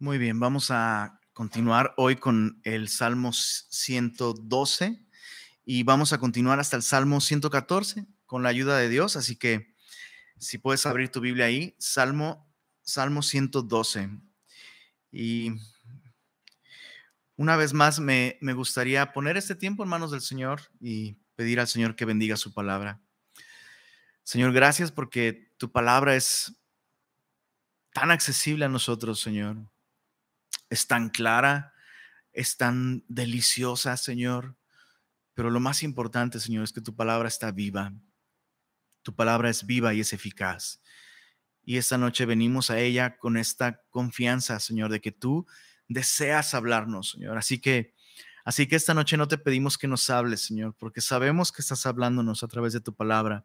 Muy bien, vamos a continuar hoy con el Salmo 112 y vamos a continuar hasta el Salmo 114 con la ayuda de Dios. Así que si puedes abrir tu Biblia ahí, Salmo, Salmo 112. Y una vez más me, me gustaría poner este tiempo en manos del Señor y pedir al Señor que bendiga su palabra. Señor, gracias porque tu palabra es tan accesible a nosotros, Señor es tan clara, es tan deliciosa, Señor. Pero lo más importante, Señor, es que tu palabra está viva. Tu palabra es viva y es eficaz. Y esta noche venimos a ella con esta confianza, Señor, de que tú deseas hablarnos, Señor. Así que, así que esta noche no te pedimos que nos hables, Señor, porque sabemos que estás hablándonos a través de tu palabra.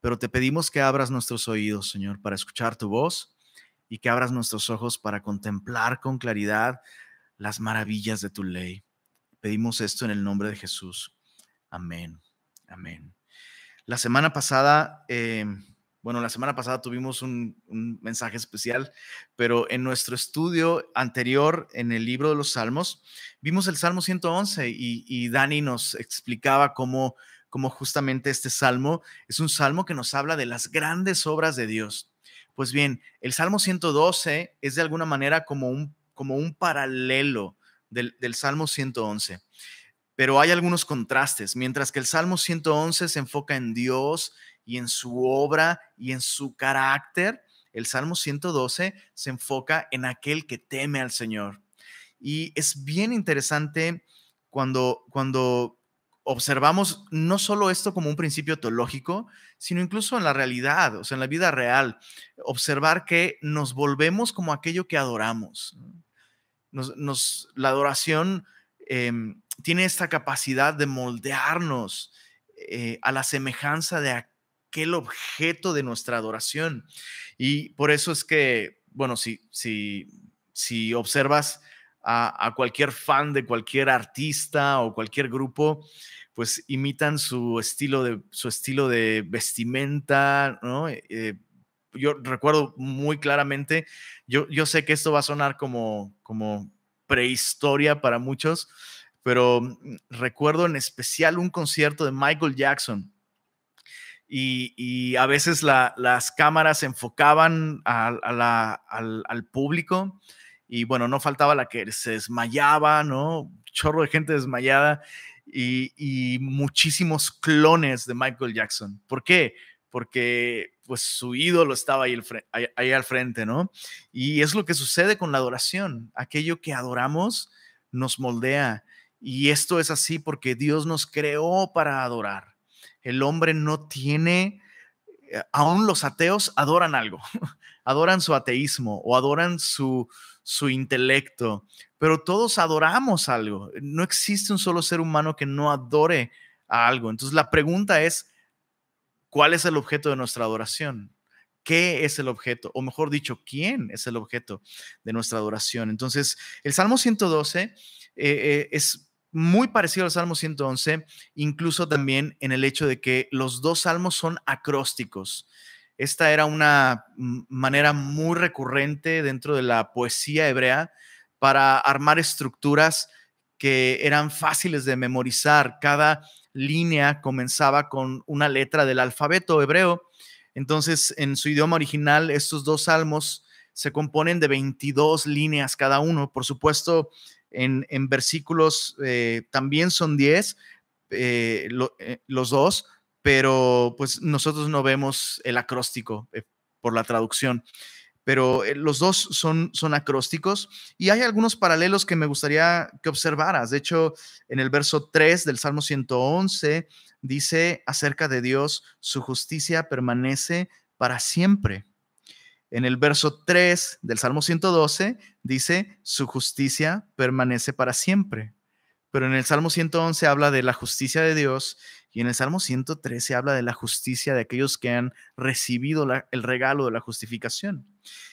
Pero te pedimos que abras nuestros oídos, Señor, para escuchar tu voz y que abras nuestros ojos para contemplar con claridad las maravillas de tu ley. Pedimos esto en el nombre de Jesús. Amén. Amén. La semana pasada, em, bueno, la semana pasada tuvimos un, mensaje especial, pero en nuestro estudio anterior en el libro de los Salmos, vimos el Salmo 111 y, y Dani nos explicaba cómo, cómo justamente este salmo es un salmo que nos habla de las grandes obras de Dios pues bien, el Salmo 112 es de alguna manera como un, como un paralelo del, Salmo 111 pero hay algunos contrastes. Mientras que el Salmo 111 se enfoca en Dios y en su obra y en su carácter, el Salmo 112 se enfoca en aquel que teme al Señor. Y es bien interesante cuando, cuando observamos no solo esto como un principio teológico, sino incluso en la realidad, o sea, en la vida real, observar que nos volvemos como aquello que adoramos. Nos, la adoración em, tiene esta capacidad de moldearnos eh, a la semejanza de aquel objeto de nuestra adoración. Y por eso es que, bueno, si, si, si observas a, cualquier fan de cualquier artista o cualquier grupo, pues imitan su estilo de, su estilo de vestimenta, ¿no? Eh, yo recuerdo muy claramente, yo, yo sé que esto va a sonar como, como prehistoria para muchos, pero mm, recuerdo en especial un concierto de Michael Jackson. Y, a veces las cámaras enfocaban al, al, público y bueno, no faltaba la que se desmayaba, ¿no? Chorro de gente desmayada y, muchísimos clones de Michael Jackson. ¿Por qué? Porque pues su ídolo estaba ahí, ahí, al frente, ¿no? Y es lo que sucede con la adoración. Aquello que adoramos nos moldea. Y esto es así porque Dios nos creó para adorar. El hombre no tiene, eh, aún los ateos adoran algo, adoran su ateísmo o adoran su, su intelecto, pero todos adoramos algo. No existe un solo ser humano que no adore a algo. Entonces la pregunta es, ¿cuál es el objeto de nuestra adoración? ¿Qué es el objeto? O mejor dicho, ¿quién es el objeto de nuestra adoración? Entonces, el Salmo 112 eh, eh, es muy parecido al Salmo 111, incluso también en el hecho de que los dos salmos son acrósticos. Esta era una manera muy recurrente dentro de la poesía hebrea para armar estructuras que eran fáciles de memorizar. Cada línea comenzaba con una letra del alfabeto hebreo. Entonces, en su idioma original, estos dos salmos se componen de 22 líneas cada uno. Por supuesto, en, versículos eh, también son 10 eh, eh, los dos, pero pues nosotros no vemos el acróstico eh, por la traducción, pero eh, los dos son, son acrósticos y hay algunos paralelos que me gustaría que observaras. De hecho, en el verso 3 del Salmo 111 dice acerca de Dios, su justicia permanece para siempre. En el verso 3 del Salmo 112 dice, su justicia permanece para siempre. Pero en el Salmo 111 habla de la justicia de Dios y en el Salmo 113 habla de la justicia de aquellos que han recibido el regalo de la justificación.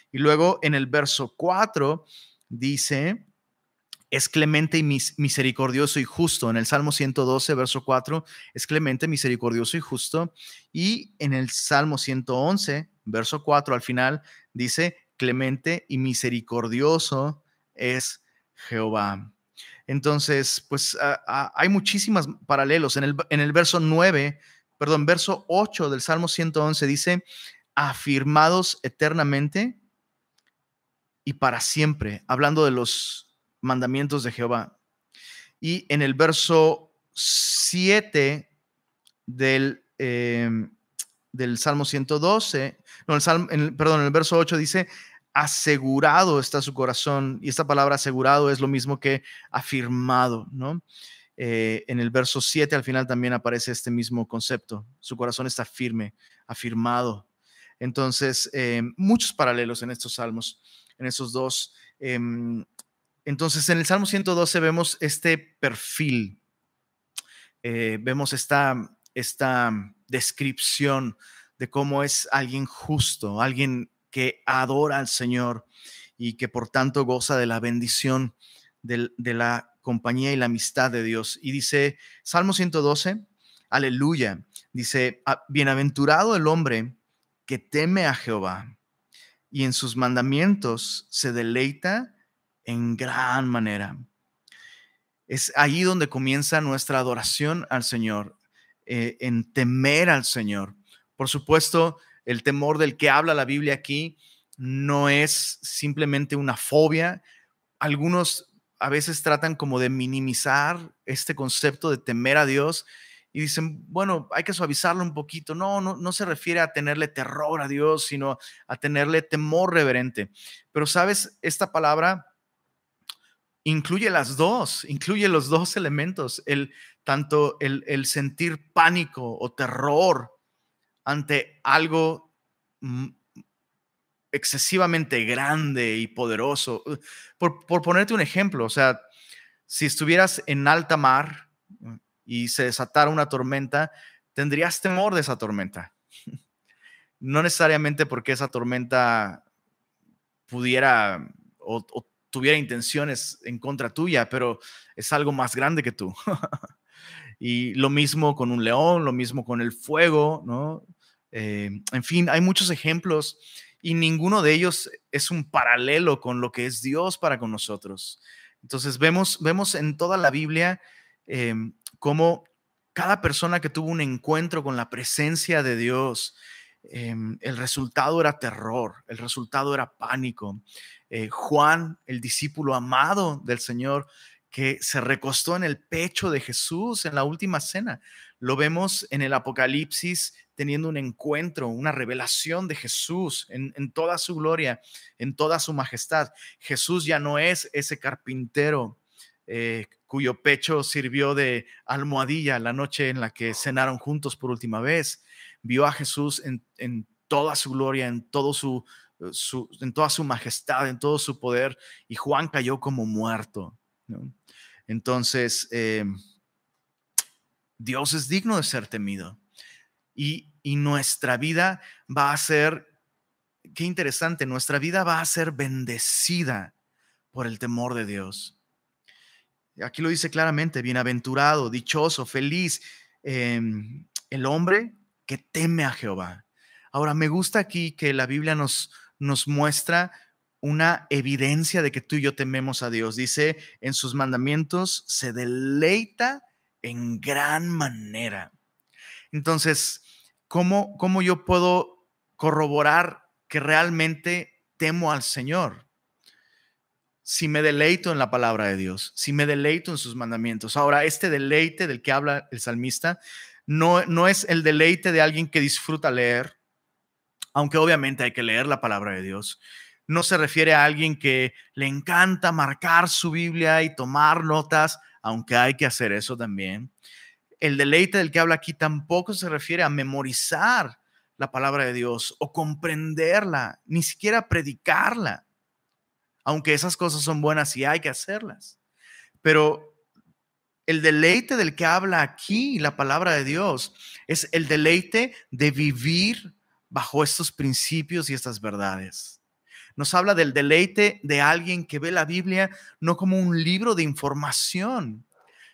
Y luego en el verso 4 dice, es clemente y misericordioso y justo. En el Salmo 112, verso 4, es clemente, misericordioso y justo. Y en el Salmo 111, verso 4, al final, dice, clemente y misericordioso es Jehová. Entonces, pues hay muchísimas paralelos. En el, en el verso 9, perdón, verso 8 del Salmo 111 dice, afirmados eternamente y para siempre, hablando de los mandamientos de Jehová. Y en el verso 7 del, em, del Salmo 112, no, el Salmo, perdón, en el verso 8 dice, asegurado está su corazón. Y esta palabra asegurado es lo mismo que afirmado, ¿no? Eh, en el verso 7 al final también aparece este mismo concepto. Su corazón está firme, afirmado. Entonces, eh, muchos paralelos en estos salmos, en esos dos. Em, entonces, en el Salmo 112 vemos este perfil, eh, vemos esta, esta descripción de cómo es alguien justo, alguien que adora al Señor y que por tanto goza de la bendición de, la compañía y la amistad de Dios. Y dice Salmo 112, aleluya, dice, ah, bienaventurado el hombre que teme a Jehová y en sus mandamientos se deleita en gran manera. Es ahí donde comienza nuestra adoración al Señor, eh, en temer al Señor. Por supuesto, el temor del que habla la Biblia aquí no es simplemente una fobia. Algunos a veces tratan como de minimizar este concepto de temer a Dios y dicen, bueno, hay que suavizarlo un poquito. No, no, no se refiere a tenerle terror a Dios, sino a tenerle temor reverente. Pero sabes, esta palabra incluye las dos, incluye los dos elementos, el, tanto el, el sentir pánico o terror ante algo mm, excesivamente grande y poderoso. Uh, por, por, ponerte un ejemplo, o sea, si estuvieras en alta mar mm, y se desatara una tormenta, tendrías temor de esa tormenta. No necesariamente porque esa tormenta pudiera o, o tuviera intenciones en contra tuya, pero es algo más grande que tú. y lo mismo con un león, lo mismo con el fuego, ¿no? Eh, en fin, hay muchos ejemplos y ninguno de ellos es un paralelo con lo que es Dios para con nosotros. Entonces vemos, vemos en toda la Biblia em, cómo cada persona que tuvo un encuentro con la presencia de Dios, em, el resultado era terror, el resultado era pánico. Eh, Juan, el discípulo amado del Señor, que se recostó en el pecho de Jesús en la última cena. Lo vemos en el Apocalipsis teniendo un encuentro, una revelación de Jesús en, toda su gloria, en toda su majestad. Jesús ya no es ese carpintero eh, cuyo pecho sirvió de almohadilla la noche en la que cenaron juntos por última vez. Vio a Jesús en, toda su gloria, en, todo su, en toda su majestad, en todo su poder, y Juan cayó como muerto. Entonces, eh, Dios es digno de ser temido y, nuestra vida va a ser, qué interesante, nuestra vida va a ser bendecida por el temor de Dios. Aquí lo dice claramente, bienaventurado, dichoso, feliz, em, el hombre que teme a Jehová. Ahora, me gusta aquí que la Biblia nos, nos muestra una evidencia de que tú y yo tememos a Dios. Dice, en sus mandamientos se deleita en gran manera. Entonces, ¿cómo, yo puedo corroborar que realmente temo al Señor? Si me deleito en la palabra de Dios, si me deleito en sus mandamientos. Ahora, este deleite del que habla el salmista no, no es el deleite de alguien que disfruta leer, aunque obviamente hay que leer la palabra de Dios. No se refiere a alguien que le encanta marcar su Biblia y tomar notas, aunque hay que hacer eso también el deleite del que habla aquí tampoco se refiere a memorizar la palabra de Dios o comprenderla, ni siquiera predicarla, aunque esas cosas son buenas y hay que hacerlas. Pero el deleite del que habla aquí la palabra de Dios es el deleite de vivir bajo estos principios y estas verdades. Nos habla del deleite de alguien que ve la Biblia no como un libro de información,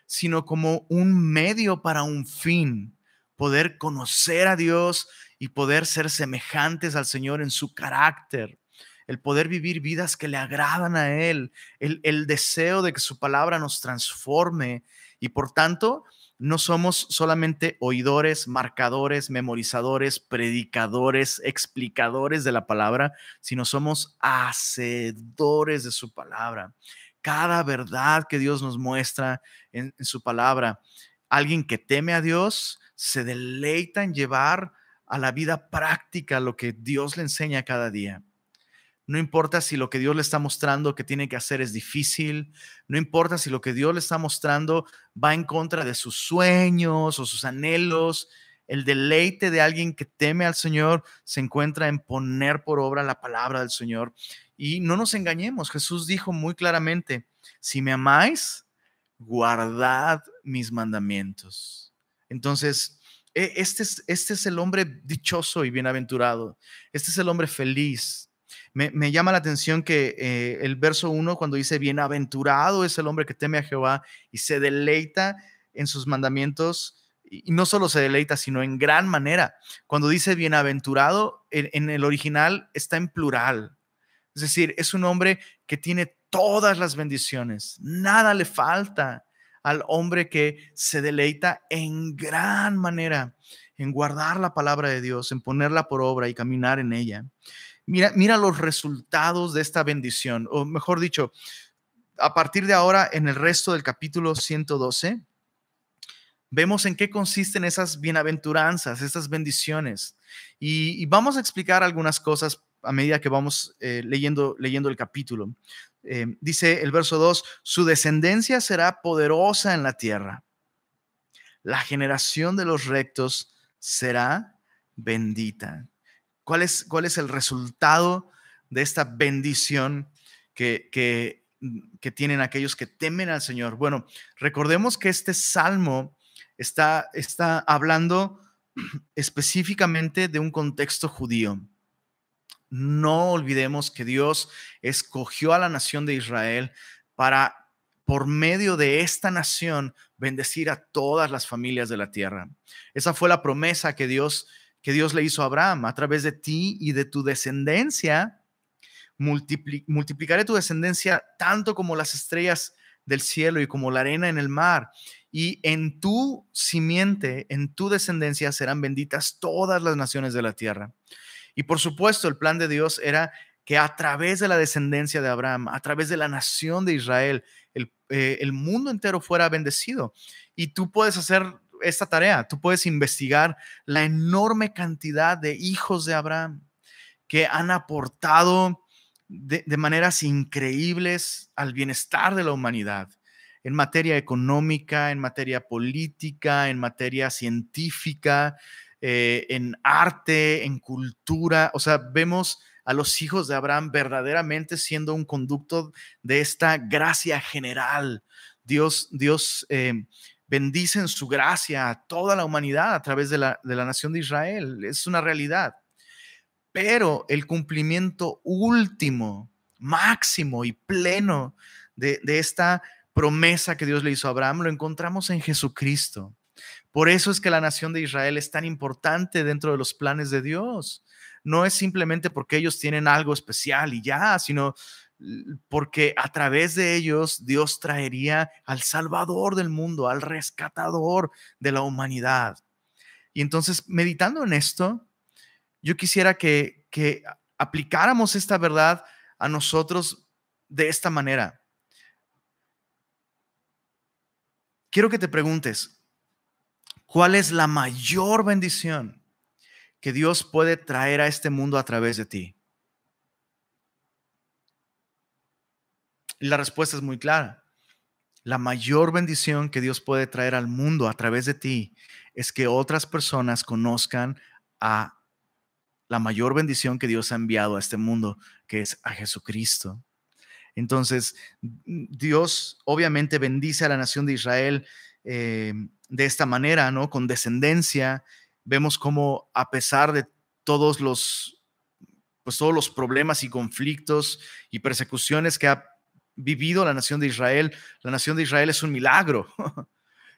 sino como un medio para un fin, poder conocer a Dios y poder ser semejantes al Señor en su carácter, el poder vivir vidas que le agradan a Él, el, el deseo de que su palabra nos transforme y por tanto no somos solamente oidores, marcadores, memorizadores, predicadores, explicadores de la palabra, sino somos hacedores de su palabra. Cada verdad que Dios nos muestra en, su palabra, alguien que teme a Dios se deleita en llevar a la vida práctica lo que Dios le enseña cada día. No importa si lo que Dios le está mostrando que tiene que hacer es difícil. No importa si lo que Dios le está mostrando va en contra de sus sueños o sus anhelos. El deleite de alguien que teme al Señor se encuentra en poner por obra la palabra del Señor. Y no nos engañemos, Jesús dijo muy claramente, si me amáis, guardad mis mandamientos. Entonces, e, este es, este es el hombre dichoso y bienaventurado. Este es el hombre feliz me, llama la atención que eh, el verso 1, cuando dice, bienaventurado es el hombre que teme a Jehová y se deleita en sus mandamientos, y no solo se deleita, sino en gran manera. Cuando dice bienaventurado, en, el original está en plural. Es decir, es un hombre que tiene todas las bendiciones, nada le falta al hombre que se deleita en gran manera en guardar la palabra de Dios, en ponerla por obra y caminar en ella. Mira, los resultados de esta bendición, o mejor dicho, a partir de ahora, en el resto del capítulo 112, vemos en qué consisten esas bienaventuranzas, esas bendiciones. Y, vamos a explicar algunas cosas a medida que vamos eh, leyendo, leyendo el capítulo. Eh, dice el verso 2, su descendencia será poderosa en la tierra. La generación de los rectos será bendita. ¿Cuál es, cuál es el resultado de esta bendición que, que, tienen aquellos que temen al Señor? Bueno, recordemos que este salmo está, está hablando específicamente de un contexto judío. No olvidemos que Dios escogió a la nación de Israel para, por medio de esta nación, bendecir a todas las familias de la tierra. Esa fue la promesa que Dios que Dios le hizo a Abraham. A través de ti y de tu descendencia, multiplicaré tu descendencia tanto como las estrellas del cielo y como la arena en el mar. Y en tu simiente, en tu descendencia serán benditas todas las naciones de la tierra. Y por supuesto, el plan de Dios era que a través de la descendencia de Abraham, a través de la nación de Israel, el, eh, el mundo entero fuera bendecido. Y tú puedes hacer esta tarea. Tú puedes investigar la enorme cantidad de hijos de Abraham que han aportado de, maneras increíbles al bienestar de la humanidad en materia económica, en materia política, en materia científica, eh, en arte, en cultura. O sea, vemos a los hijos de Abraham verdaderamente siendo un conducto de esta gracia general. Dios, Dios eh, bendice en su gracia a toda la humanidad a través de la, de la nación de Israel. Es una realidad. Pero el cumplimiento último, máximo y pleno de, de esta promesa que Dios le hizo a Abraham lo encontramos en Jesucristo. Por eso es que la nación de Israel es tan importante dentro de los planes de Dios. No es simplemente porque ellos tienen algo especial y ya, sino porque a través de ellos Dios traería al Salvador del mundo, al rescatador de la humanidad. Y entonces, meditando en esto, yo quisiera que, aplicáramos esta verdad a nosotros de esta manera. Quiero que te preguntes, ¿cuál es la mayor bendición que Dios puede traer a este mundo a través de ti? Y la respuesta es muy clara. La mayor bendición que Dios puede traer al mundo a través de ti es que otras personas conozcan a la mayor bendición que Dios ha enviado a este mundo, que es a Jesucristo. Entonces, Dios obviamente bendice a la nación de Israel eh, de esta manera, ¿no? Con descendencia. Vemos cómo a pesar de todos los, pues todos los problemas y conflictos y persecuciones que ha vivido la nación de Israel. La nación de Israel es un milagro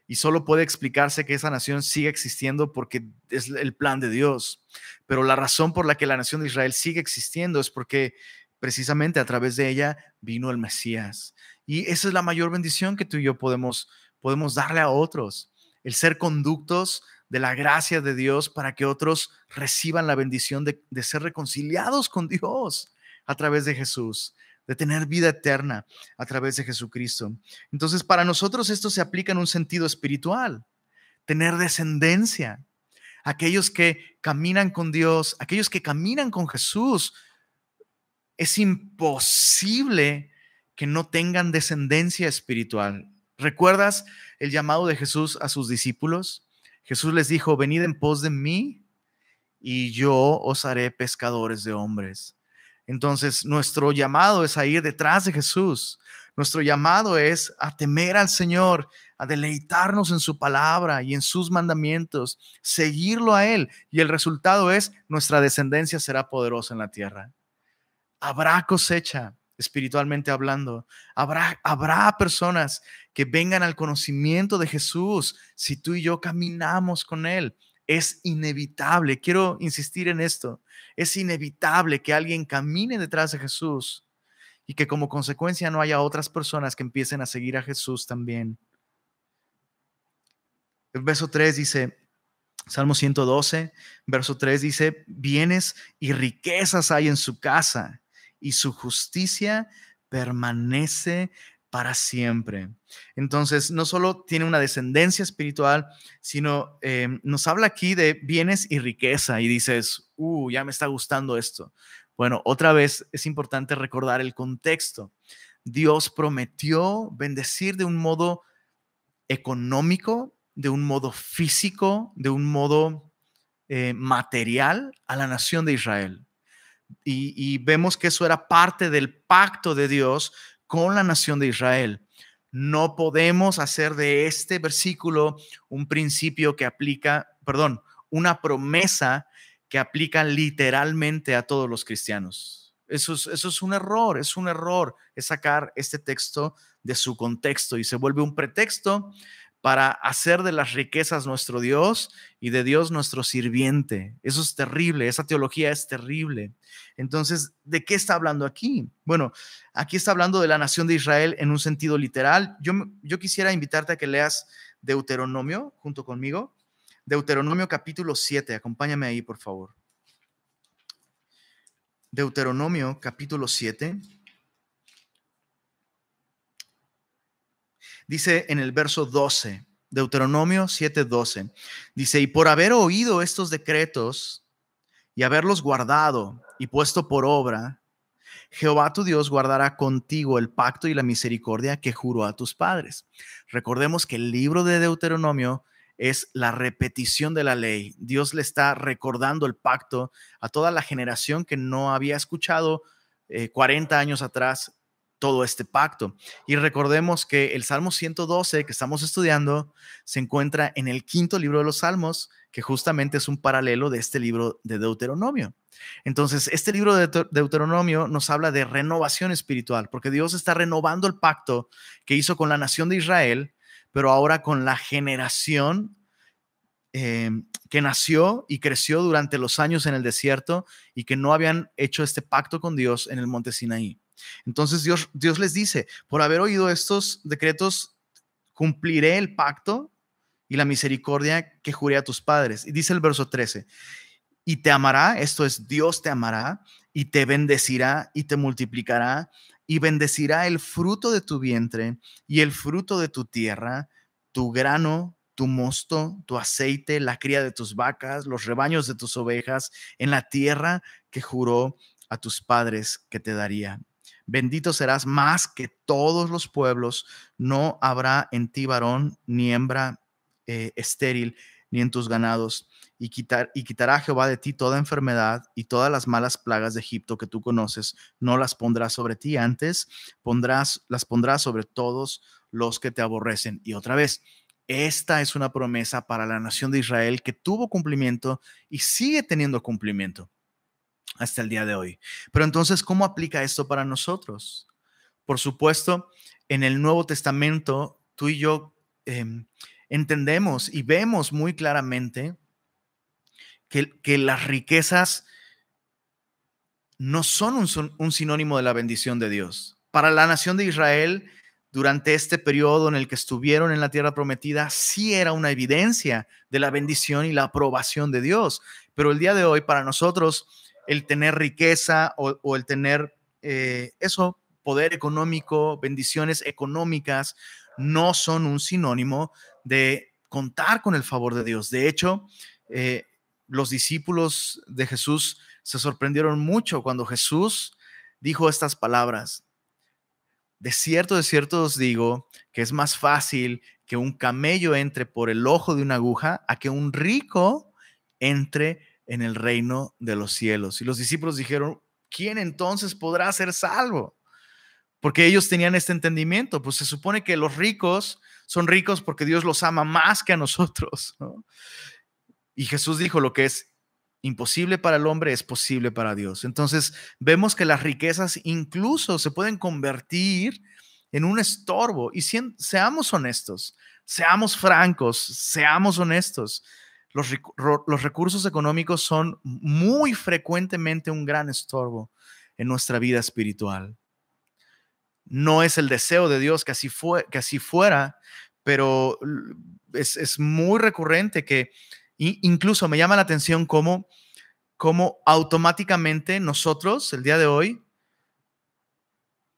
y solo puede explicarse que esa nación sigue existiendo porque es el plan de Dios. Pero la razón por la que la nación de Israel sigue existiendo es porque precisamente a través de ella vino el Mesías. Y esa es la mayor bendición que tú y yo podemos, podemos darle a otros, el ser conductos de la gracia de Dios para que otros reciban la bendición de, de ser reconciliados con Dios a través de Jesús de tener vida eterna a través de Jesucristo. Entonces, para nosotros esto se aplica en un sentido espiritual, tener descendencia. Aquellos que caminan con Dios, aquellos que caminan con Jesús, es imposible que no tengan descendencia espiritual. ¿Recuerdas el llamado de Jesús a sus discípulos? Jesús les dijo, venid en pos de mí y yo os haré pescadores de hombres. Entonces, nuestro llamado es a ir detrás de Jesús. Nuestro llamado es a temer al Señor, a deleitarnos en su palabra y en sus mandamientos, seguirlo a Él. Y el resultado es nuestra descendencia será poderosa en la tierra. Habrá cosecha, espiritualmente hablando. Habrá, habrá personas que vengan al conocimiento de Jesús si tú y yo caminamos con Él. Es inevitable. Quiero insistir en esto. Es inevitable que alguien camine detrás de Jesús y que como consecuencia no haya otras personas que empiecen a seguir a Jesús también. El verso 3 dice, Salmo 112, verso 3 dice, bienes y riquezas hay en su casa y su justicia permanece para siempre. Entonces, no solo tiene una descendencia espiritual, sino eh, nos habla aquí de bienes y riqueza y dices, uh, ya me está gustando esto. Bueno, otra vez es importante recordar el contexto. Dios prometió bendecir de un modo económico, de un modo físico, de un modo eh, material a la nación de Israel. y, vemos que eso era parte del pacto de Dios con la nación de Israel. No podemos hacer de este versículo un principio que aplica, perdón, una promesa que aplica literalmente a todos los cristianos. Eso es, eso es un error, es un error, sacar este texto de su contexto y se vuelve un pretexto para hacer de las riquezas nuestro Dios y de Dios nuestro sirviente. Eso es terrible, esa teología es terrible. Entonces, ¿de qué está hablando aquí? Bueno, aquí está hablando de la nación de Israel en un sentido literal. Yo, yo quisiera invitarte a que leas Deuteronomio junto conmigo. Deuteronomio capítulo 7, acompáñame ahí, por favor. Deuteronomio capítulo 7. Dice en el verso 12, Deuteronomio 7:12, dice, y por haber oído estos decretos y haberlos guardado y puesto por obra, Jehová tu Dios guardará contigo el pacto y la misericordia que juró a tus padres. Recordemos que el libro de Deuteronomio es la repetición de la ley. Dios le está recordando el pacto a toda la generación que no había escuchado 40 eh, años atrás todo este pacto. Y recordemos que el Salmo 112 que estamos estudiando se encuentra en el quinto libro de los Salmos, que justamente es un paralelo de este libro de Deuteronomio. Entonces, este libro de Deuteronomio nos habla de renovación espiritual, porque Dios está renovando el pacto que hizo con la nación de Israel, pero ahora con la generación em, que nació y creció durante los años en el desierto y que no habían hecho este pacto con Dios en el monte Sinaí. Entonces Dios, Dios les dice, por haber oído estos decretos, cumpliré el pacto y la misericordia que juré a tus padres. Y dice el verso 13, y te amará, esto es, Dios te amará y te bendecirá y te multiplicará y bendecirá el fruto de tu vientre y el fruto de tu tierra, tu grano, tu mosto, tu aceite, la cría de tus vacas, los rebaños de tus ovejas, en la tierra que juró a tus padres que te daría. Bendito serás más que todos los pueblos, no habrá en ti varón ni hembra eh, estéril, ni en tus ganados, y, y quitará Jehová de ti toda enfermedad y todas las malas plagas de Egipto que tú conoces, no las pondrás sobre ti, antes pondrás, las pondrás sobre todos los que te aborrecen. Y otra vez, esta es una promesa para la nación de Israel que tuvo cumplimiento y sigue teniendo cumplimiento hasta el día de hoy. Pero entonces, ¿cómo aplica esto para nosotros? Por supuesto, en el Nuevo Testamento, tú y yo em, entendemos y vemos muy claramente que, las riquezas no son un, un sinónimo de la bendición de Dios. Para la nación de Israel, durante este periodo en el que estuvieron en la tierra prometida, sí era una evidencia de la bendición y la aprobación de Dios. Pero el día de hoy, para nosotros, el tener riqueza o, el tener eh, eso, poder económico, bendiciones económicas, no son un sinónimo de contar con el favor de Dios. De hecho, eh, los discípulos de Jesús se sorprendieron mucho cuando Jesús dijo estas palabras. De cierto, de cierto os digo que es más fácil que un camello entre por el ojo de una aguja a que un rico entre en el reino de los cielos. Y los discípulos dijeron, ¿quién entonces podrá ser salvo? Porque ellos tenían este entendimiento, pues se supone que los ricos son ricos porque Dios los ama más que a nosotros. Y Jesús dijo, lo que es imposible para el hombre es posible para Dios. Entonces vemos que las riquezas incluso se pueden convertir en un estorbo. Y seamos honestos, seamos francos, seamos honestos. Los, los recursos económicos son muy frecuentemente un gran estorbo en nuestra vida espiritual. No es el deseo de Dios que así, que así fuera, pero es, es muy recurrente que incluso me llama la atención cómo, cómo automáticamente nosotros, el día de hoy,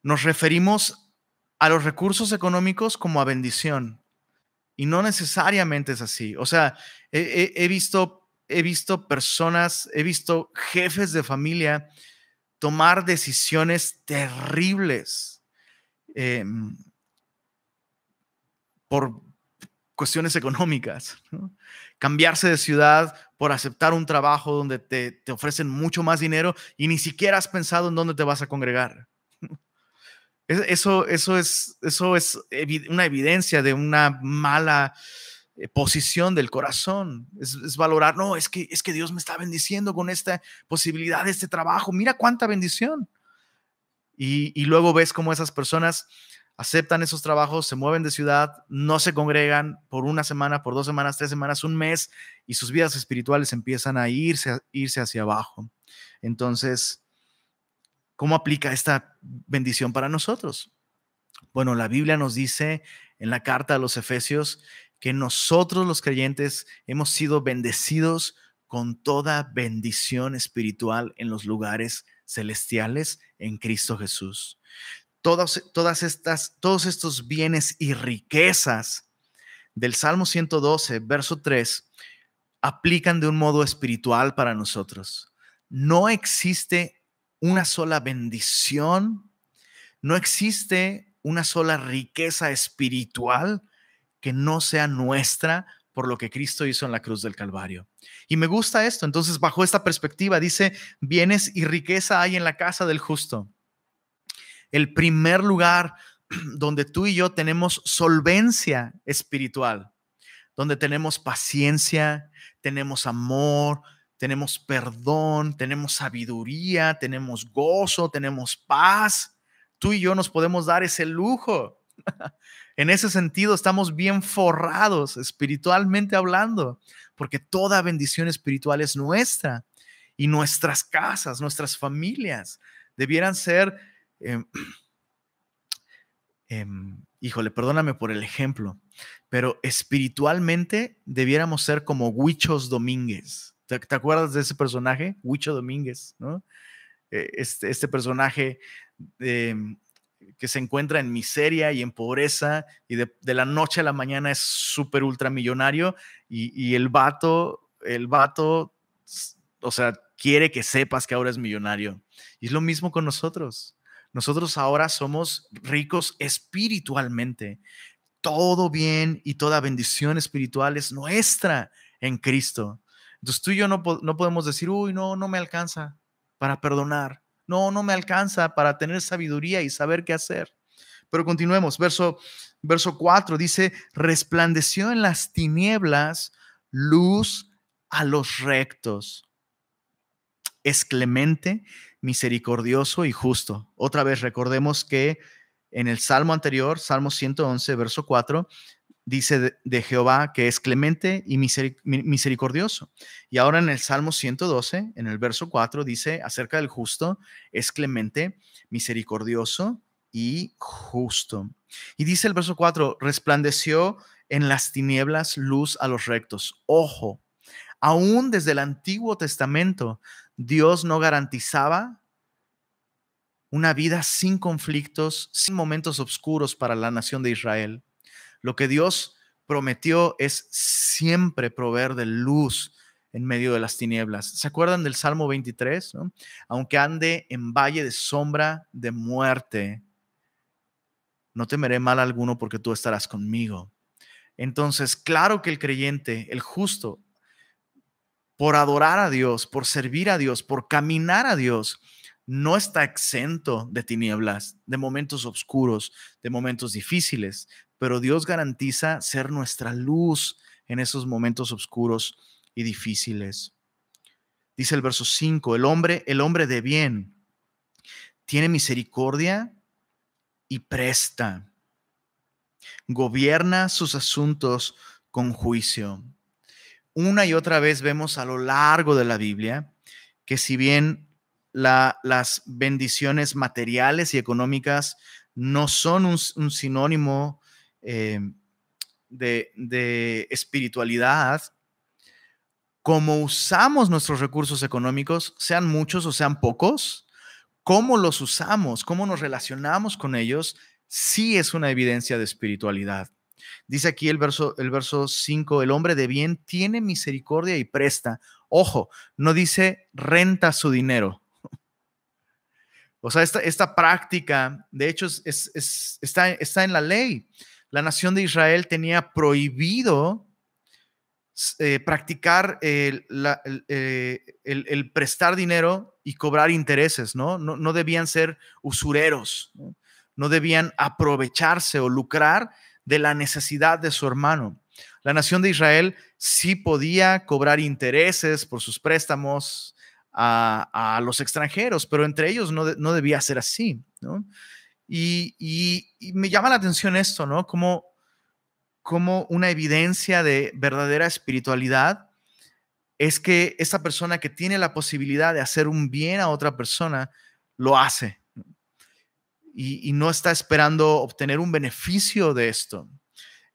nos referimos a los recursos económicos como a bendición. Y no necesariamente es así. O sea, he, visto, he visto personas, he visto jefes de familia tomar decisiones terribles em, por cuestiones económicas. Cambiarse de ciudad por aceptar un trabajo donde te, te, ofrecen mucho más dinero y ni siquiera has pensado en dónde te vas a congregar. Eso, eso, es, eso es una evidencia de una mala eh, posición del corazón. Es, valorar, no, es que, es que Dios me está bendiciendo con esta posibilidad este trabajo. Mira cuánta bendición. Y, luego ves cómo esas personas aceptan esos trabajos, se mueven de ciudad, no se congregan por una semana, por dos semanas, tres semanas, un mes, y sus vidas espirituales empiezan a irse, irse hacia abajo. Entonces, ¿Cómo aplica esta bendición para nosotros? Bueno, la Biblia nos dice en la carta a los Efesios que nosotros los creyentes hemos sido bendecidos con toda bendición espiritual en los lugares celestiales en Cristo Jesús. Todas, todas estas, todos estos bienes y riquezas del Salmo 112, verso 3, aplican de un modo espiritual para nosotros. No existe una sola bendición, no existe una sola riqueza espiritual que no sea nuestra por lo que Cristo hizo en la cruz del Calvario. Y me gusta esto. Entonces, bajo esta perspectiva, dice, bienes y riqueza hay en la casa del justo. El primer lugar donde tú y yo tenemos solvencia espiritual, donde tenemos paciencia, tenemos amor, tenemos perdón, tenemos sabiduría, tenemos gozo, tenemos paz. Tú y yo nos podemos dar ese lujo. en ese sentido, estamos bien forrados espiritualmente hablando, porque toda bendición espiritual es nuestra y nuestras casas, nuestras familias debieran ser, em, em, híjole, perdóname por el ejemplo, pero espiritualmente debiéramos ser como Huichos Domínguez. ¿Te, acuerdas de ese personaje? Huicho Domínguez, ¿no? Eh, este, este, personaje em, que se encuentra en miseria y en pobreza y de, la noche a la mañana es súper ultramillonario y, y el vato, el vato, o sea, quiere que sepas que ahora es millonario. Y es lo mismo con nosotros. Nosotros ahora somos ricos espiritualmente. Todo bien y toda bendición espiritual es nuestra en Cristo. Entonces tú y yo no, no podemos decir, uy, no, no me alcanza para perdonar. No, no me alcanza para tener sabiduría y saber qué hacer. Pero continuemos, verso, verso 4 dice, resplandeció en las tinieblas luz a los rectos. Es clemente, misericordioso y justo. Otra vez recordemos que en el salmo anterior, Salmo 111, verso 4, dice de, Jehová que es clemente y misericordioso. Y ahora en el Salmo 112, en el verso 4, dice acerca del justo, es clemente, misericordioso y justo. Y dice el verso 4, resplandeció en las tinieblas luz a los rectos. Ojo, aún desde el Antiguo Testamento, Dios no garantizaba una vida sin conflictos, sin momentos oscuros para la nación de Israel. Lo que Dios prometió es siempre proveer de luz en medio de las tinieblas. ¿Se acuerdan del Salmo 23? Aunque ande en valle de sombra de muerte, no temeré mal alguno porque tú estarás conmigo. Entonces, claro que el creyente, el justo, por adorar a Dios, por servir a Dios, por caminar a Dios, no está exento de tinieblas, de momentos oscuros, de momentos difíciles, pero Dios garantiza ser nuestra luz en esos momentos oscuros y difíciles. Dice el verso 5, el hombre, el hombre de bien tiene misericordia y presta. Gobierna sus asuntos con juicio. Una y otra vez vemos a lo largo de la Biblia que si bien las bendiciones materiales y económicas no son un sinónimo eh, de, espiritualidad, como usamos nuestros recursos económicos, sean muchos o sean pocos, cómo los usamos, cómo nos relacionamos con ellos, sí es una evidencia de espiritualidad. Dice aquí el verso, el verso 5, el hombre de bien tiene misericordia y presta. Ojo, no dice renta su dinero. O sea, esta, esta práctica, de hecho, está, está en la ley la nación de Israel tenía prohibido eh, practicar eh, el, prestar dinero y cobrar intereses, ¿no? No, debían ser usureros, ¿no? debían aprovecharse o lucrar de la necesidad de su hermano. La nación de Israel sí podía cobrar intereses por sus préstamos a, los extranjeros, pero entre ellos no, no debía ser así, ¿no? Y, me llama la atención esto, ¿no? Como, como una evidencia de verdadera espiritualidad es que esa persona que tiene la posibilidad de hacer un bien a otra persona, lo hace. Y, no está esperando obtener un beneficio de esto.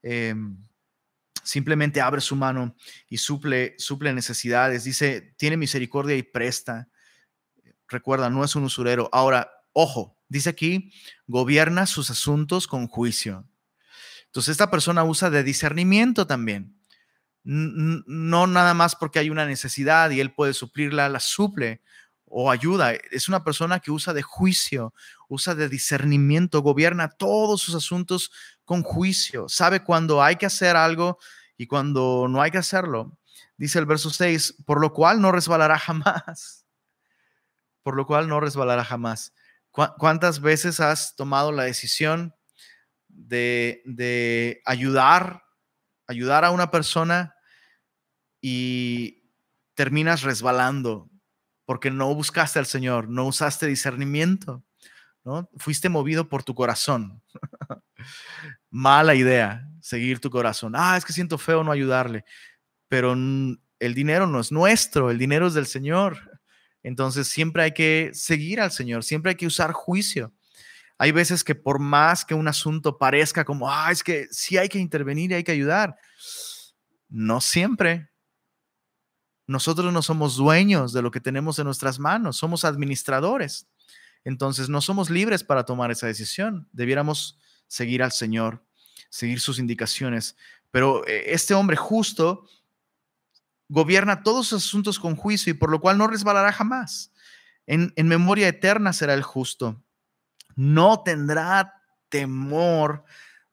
Em, simplemente abre su mano y suple, suple necesidades. Dice, tiene misericordia y presta. Recuerda, no es un usurero. Ahora, ojo, dice aquí, gobierna sus asuntos con juicio. Entonces esta persona usa de discernimiento también. No nada más porque hay una necesidad y él puede suplirla, la suple o ayuda. Es una persona que usa de juicio, usa de discernimiento, gobierna todos sus asuntos con juicio, sabe cuándo hay que hacer algo y cuando no hay que hacerlo. Dice el verso 6, por lo cual no resbalará jamás. Por lo cual no resbalará jamás. ¿Cuántas veces has tomado la decisión de, ayudar, ayudar a una persona y terminas resbalando porque no buscaste al Señor, no usaste discernimiento, ¿no? Fuiste movido por tu corazón. Mala idea, seguir tu corazón. Ah, es que siento feo no ayudarle, pero el dinero no es nuestro, el dinero es del Señor. Entonces siempre hay que seguir al Señor, siempre hay que usar juicio. Hay veces que por más que un asunto parezca como, ah, es que sí hay que intervenir y hay que ayudar. No siempre. Nosotros no somos dueños de lo que tenemos en nuestras manos, somos administradores. Entonces no somos libres para tomar esa decisión. Debiéramos seguir al Señor, seguir sus indicaciones. Pero eh, este hombre justo gobierna todos sus asuntos con juicio y por lo cual no resbalará jamás. En, memoria eterna será el justo. No tendrá temor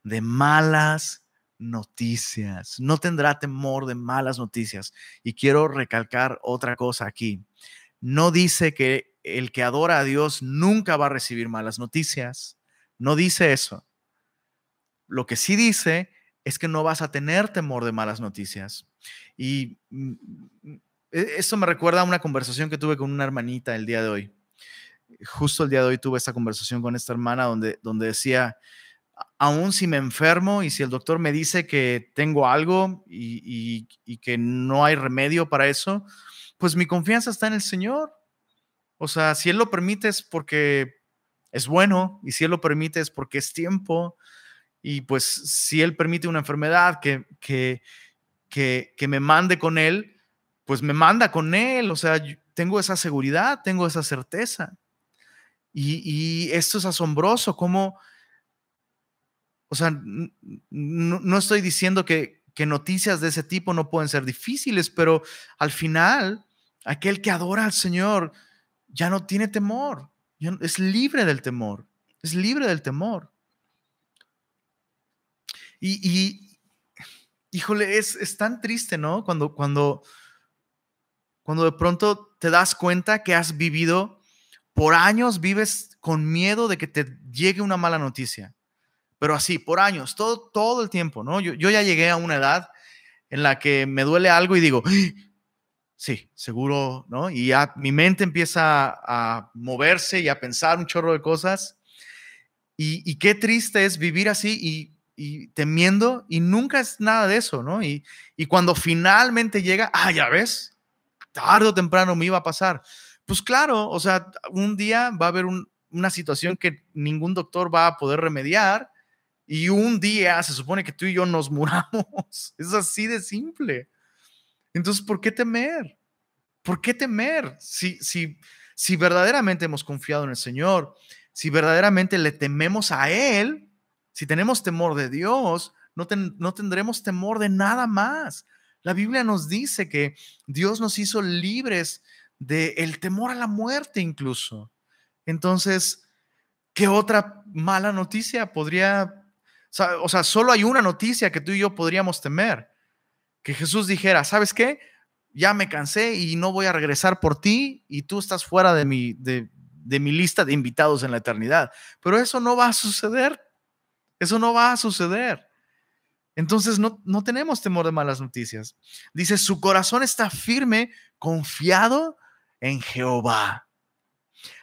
de malas noticias. No tendrá temor de malas noticias. Y quiero recalcar otra cosa aquí. No dice que el que adora a Dios nunca va a recibir malas noticias. No dice eso. Lo que sí dice es que no vas a tener temor de malas noticias. Y mm, mm, e, esto me recuerda a una conversación que tuve con una hermanita el día de hoy. Justo el día de hoy tuve esta conversación con esta hermana donde, donde decía, aún si me enfermo y si el doctor me dice que tengo algo y, y, que no hay remedio para eso, pues mi confianza está en el Señor. O sea, si Él lo permite es porque es bueno y si Él lo permite es porque es tiempo. Y pues si Él permite una enfermedad que, que, que, que me mande con Él, pues me manda con Él. O sea, tengo esa seguridad, tengo esa certeza. Y, esto es asombroso, como o sea, no, estoy diciendo que, noticias de ese tipo no pueden ser difíciles, pero al final, aquel que adora al Señor ya no tiene temor, es libre del temor, es libre del temor. Y, híjole, es, es, tan triste, ¿no? Cuando, cuando, cuando de pronto te das cuenta que has vivido por años, vives con miedo de que te llegue una mala noticia pero así, por años, todo, todo el tiempo, ¿no? Yo, yo ya llegué a una edad en la que me duele algo y digo, sí, seguro, ¿no? Y ya mi mente empieza a moverse y a pensar un chorro de cosas. Y, y qué triste es vivir así y, y, temiendo y nunca es nada de eso, ¿no? Y, y cuando finalmente llega, ah, ya ves, tarde o temprano me iba a pasar. Pues claro, o sea, un día va a haber una situación que ningún doctor va a poder remediar y un día se supone que tú y yo nos muramos. Es así de simple. Entonces, ¿por qué temer? ¿Por qué temer? Si, si, si verdaderamente hemos confiado en el Señor, si verdaderamente le tememos a Él, si tenemos temor de Dios, no, no tendremos temor de nada más. La Biblia nos dice que Dios nos hizo libres del el temor a la muerte incluso. Entonces, ¿qué otra mala noticia podría o sea, solo hay una noticia que tú y yo podríamos temer. Que Jesús dijera, ¿sabes qué? Ya me cansé y no voy a regresar por ti y tú estás fuera de mi, de, mi lista de invitados en la eternidad. Pero eso no va a suceder. Eso no va a suceder. Entonces no, no tenemos temor de malas noticias. Dice, su corazón está firme, confiado en Jehová.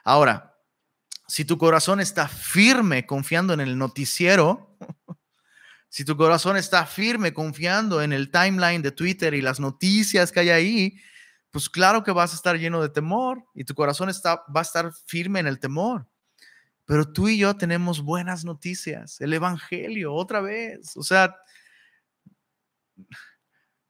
Ahora, si tu corazón está firme confiando en el noticiero, si tu corazón está firme confiando en el timeline de Twitter y las noticias que hay ahí, pues claro que vas a estar lleno de temor y tu corazón está, va a estar firme en el temor. Pero tú y yo tenemos buenas noticias, el Evangelio, otra vez. O sea,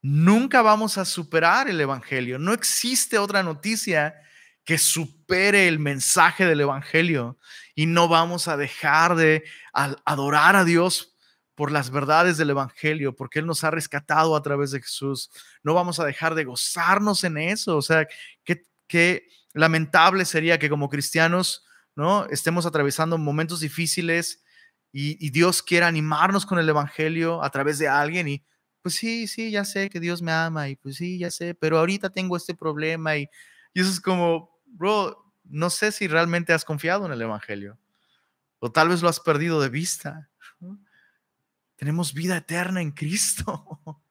nunca vamos a superar el Evangelio. No existe otra noticia que supere el mensaje del Evangelio y no vamos a dejar de adorar a Dios por las verdades del Evangelio, porque Él nos ha rescatado a través de Jesús. No vamos a dejar de gozarnos en eso. O sea, qué, lamentable sería que como cristianos, ¿no? Estemos atravesando momentos difíciles y, Dios quiera animarnos con el Evangelio a través de alguien y pues sí, sí, ya sé que Dios me ama y pues sí, ya sé, pero ahorita tengo este problema y, y eso es como, bro, no sé si realmente has confiado en el Evangelio o tal vez lo has perdido de vista. Tenemos vida eterna en Cristo.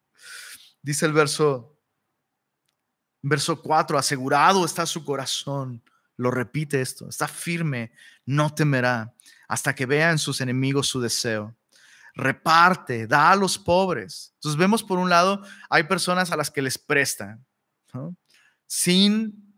Dice el verso, verso 4, asegurado está su corazón. Lo repite esto, está firme, no temerá hasta que vea en sus enemigos su deseo. Reparte, da a los pobres. Entonces vemos por un lado, hay personas a las que les prestan, sin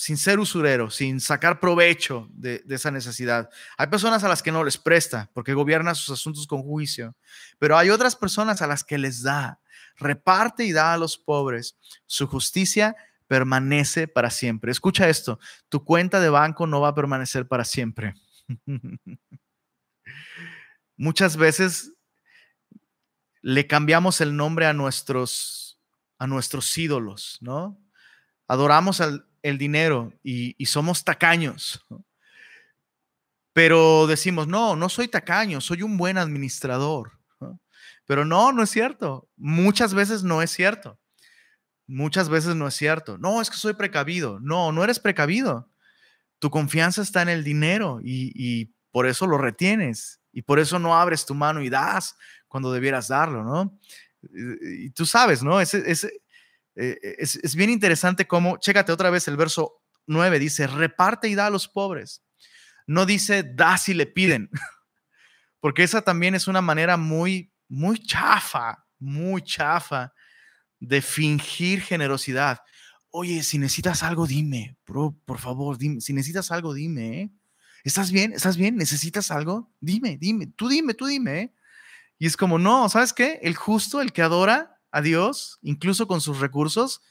sin ser usurero, sin sacar provecho de, esa necesidad. Hay personas a las que no les presta porque gobierna sus asuntos con juicio, pero hay otras personas a las que les da, reparte y da a los pobres. Su justicia permanece para siempre. Escucha esto, tu cuenta de banco no va a permanecer para siempre. Muchas veces le cambiamos el nombre a nuestros, a nuestros ídolos, ¿no? Adoramos al, el dinero y, somos tacaños. Pero decimos, no, no soy tacaño, soy un buen administrador. Pero no, no es cierto. Muchas veces no es cierto. Muchas veces no es cierto. No, es que soy precavido. No, no eres precavido. Tu confianza está en el dinero y, por eso lo retienes. Y por eso no abres tu mano y das cuando debieras darlo, ¿no? Y tú sabes, ¿no? Ese, ese, eh, eh, es, bien interesante cómo, chécate otra vez el verso 9, dice, reparte y da a los pobres. No dice, da si le piden. porque esa también es una manera muy, muy chafa, muy chafa de fingir generosidad. Oye, si necesitas algo, dime, bro, por favor, dime. Si necesitas algo, dime. ¿eh? ¿Estás bien? ¿Estás bien? ¿Necesitas algo? Dime, dime, tú dime, tú dime. ¿eh? Y es como, no, ¿sabes qué? El justo, el que adora a Dios, incluso con sus recursos,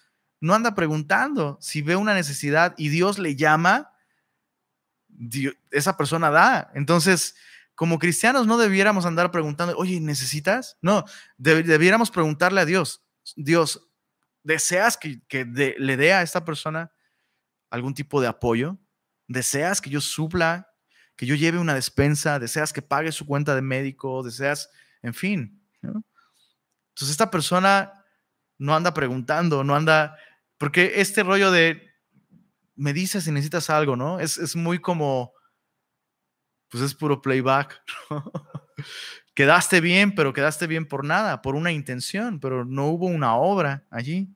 no anda preguntando. Si ve una necesidad y Dios le llama, esa persona da. Entonces, como cristianos no debiéramos andar preguntando, oye, ¿necesitas? No, debiéramos preguntarle a Dios, Dios, ¿deseas que, le dé a esta persona algún tipo de apoyo? ¿Deseas que yo supla, que yo lleve una despensa? ¿Deseas que pague su cuenta de médico? ¿Deseas, en fin? Entonces esta persona no anda preguntando, no anda, porque este rollo de, me dices si necesitas algo, ¿no? Es, es muy como, pues es puro playback. quedaste bien, pero quedaste bien por nada, por una intención, pero no hubo una obra allí.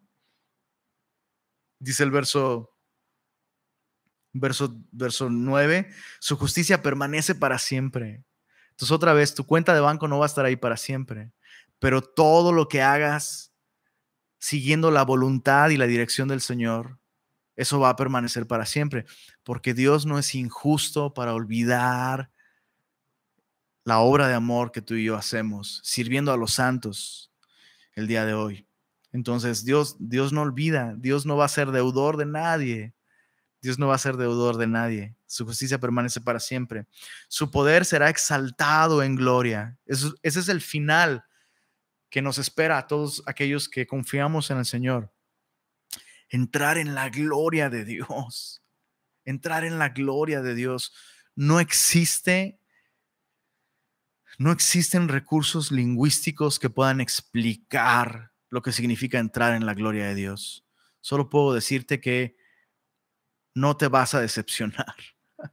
Dice el verso, verso, verso 9, su justicia permanece para siempre. Entonces otra vez, tu cuenta de banco no va a estar ahí para siempre, pero todo lo que hagas siguiendo la voluntad y la dirección del Señor, eso va a permanecer para siempre, porque Dios no es injusto para olvidar la obra de amor que tú y yo hacemos, sirviendo a los santos el día de hoy. Entonces, Dios, Dios no olvida, Dios no va a ser deudor de nadie. Dios no va a ser deudor de nadie. Su justicia permanece para siempre. Su poder será exaltado en gloria. ese es el final que nos espera a todos aquellos que confiamos en el Señor. Entrar en la gloria de Dios. Entrar en la gloria de Dios. No existe no existen recursos lingüísticos que puedan explicar lo que significa entrar en la gloria de Dios. Solo puedo decirte que no te vas a decepcionar.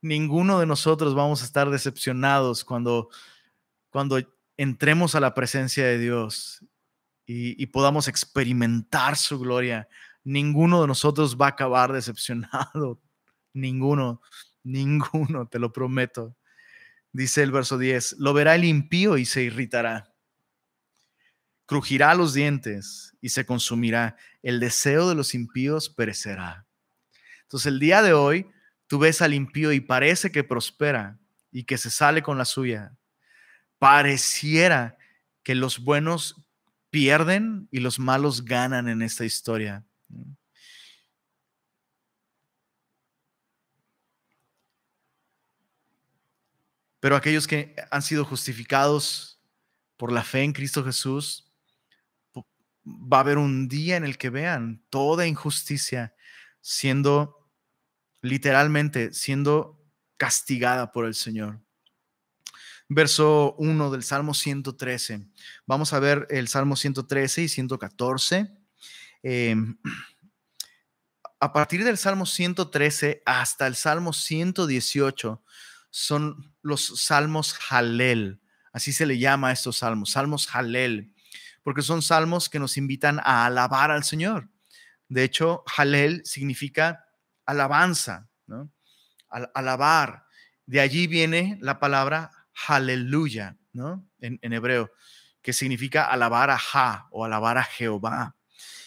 Ninguno de nosotros vamos a estar decepcionados cuando, cuando entremos a la presencia de Dios y, y podamos experimentar su gloria. Ninguno de nosotros va a acabar decepcionado. Ninguno, ninguno, te lo prometo. Dice el verso 10, lo verá el impío y se irritará. Crujirá los dientes y se consumirá. El deseo de los impíos perecerá. Entonces el día de hoy tú ves al impío y parece que prospera y que se sale con la suya. Pareciera que los buenos pierden y los malos ganan en esta historia. Pero aquellos que han sido justificados por la fe en Cristo Jesús, va a haber un día en el que vean toda injusticia siendo literalmente siendo castigada por el Señor. Verso 1 del Salmo 113. Vamos a ver el Salmo 113 y 114. Em, a partir del Salmo 113 hasta el Salmo 118 son los salmos Halel. Así se le llama a estos salmos, salmos Halel, porque son salmos que nos invitan a alabar al Señor. De hecho, Halel significa alabanza, ¿no? alabar. De allí viene la palabra Haleluya, ¿no? En, hebreo, que significa alabar a Ja o alabar a Jehová.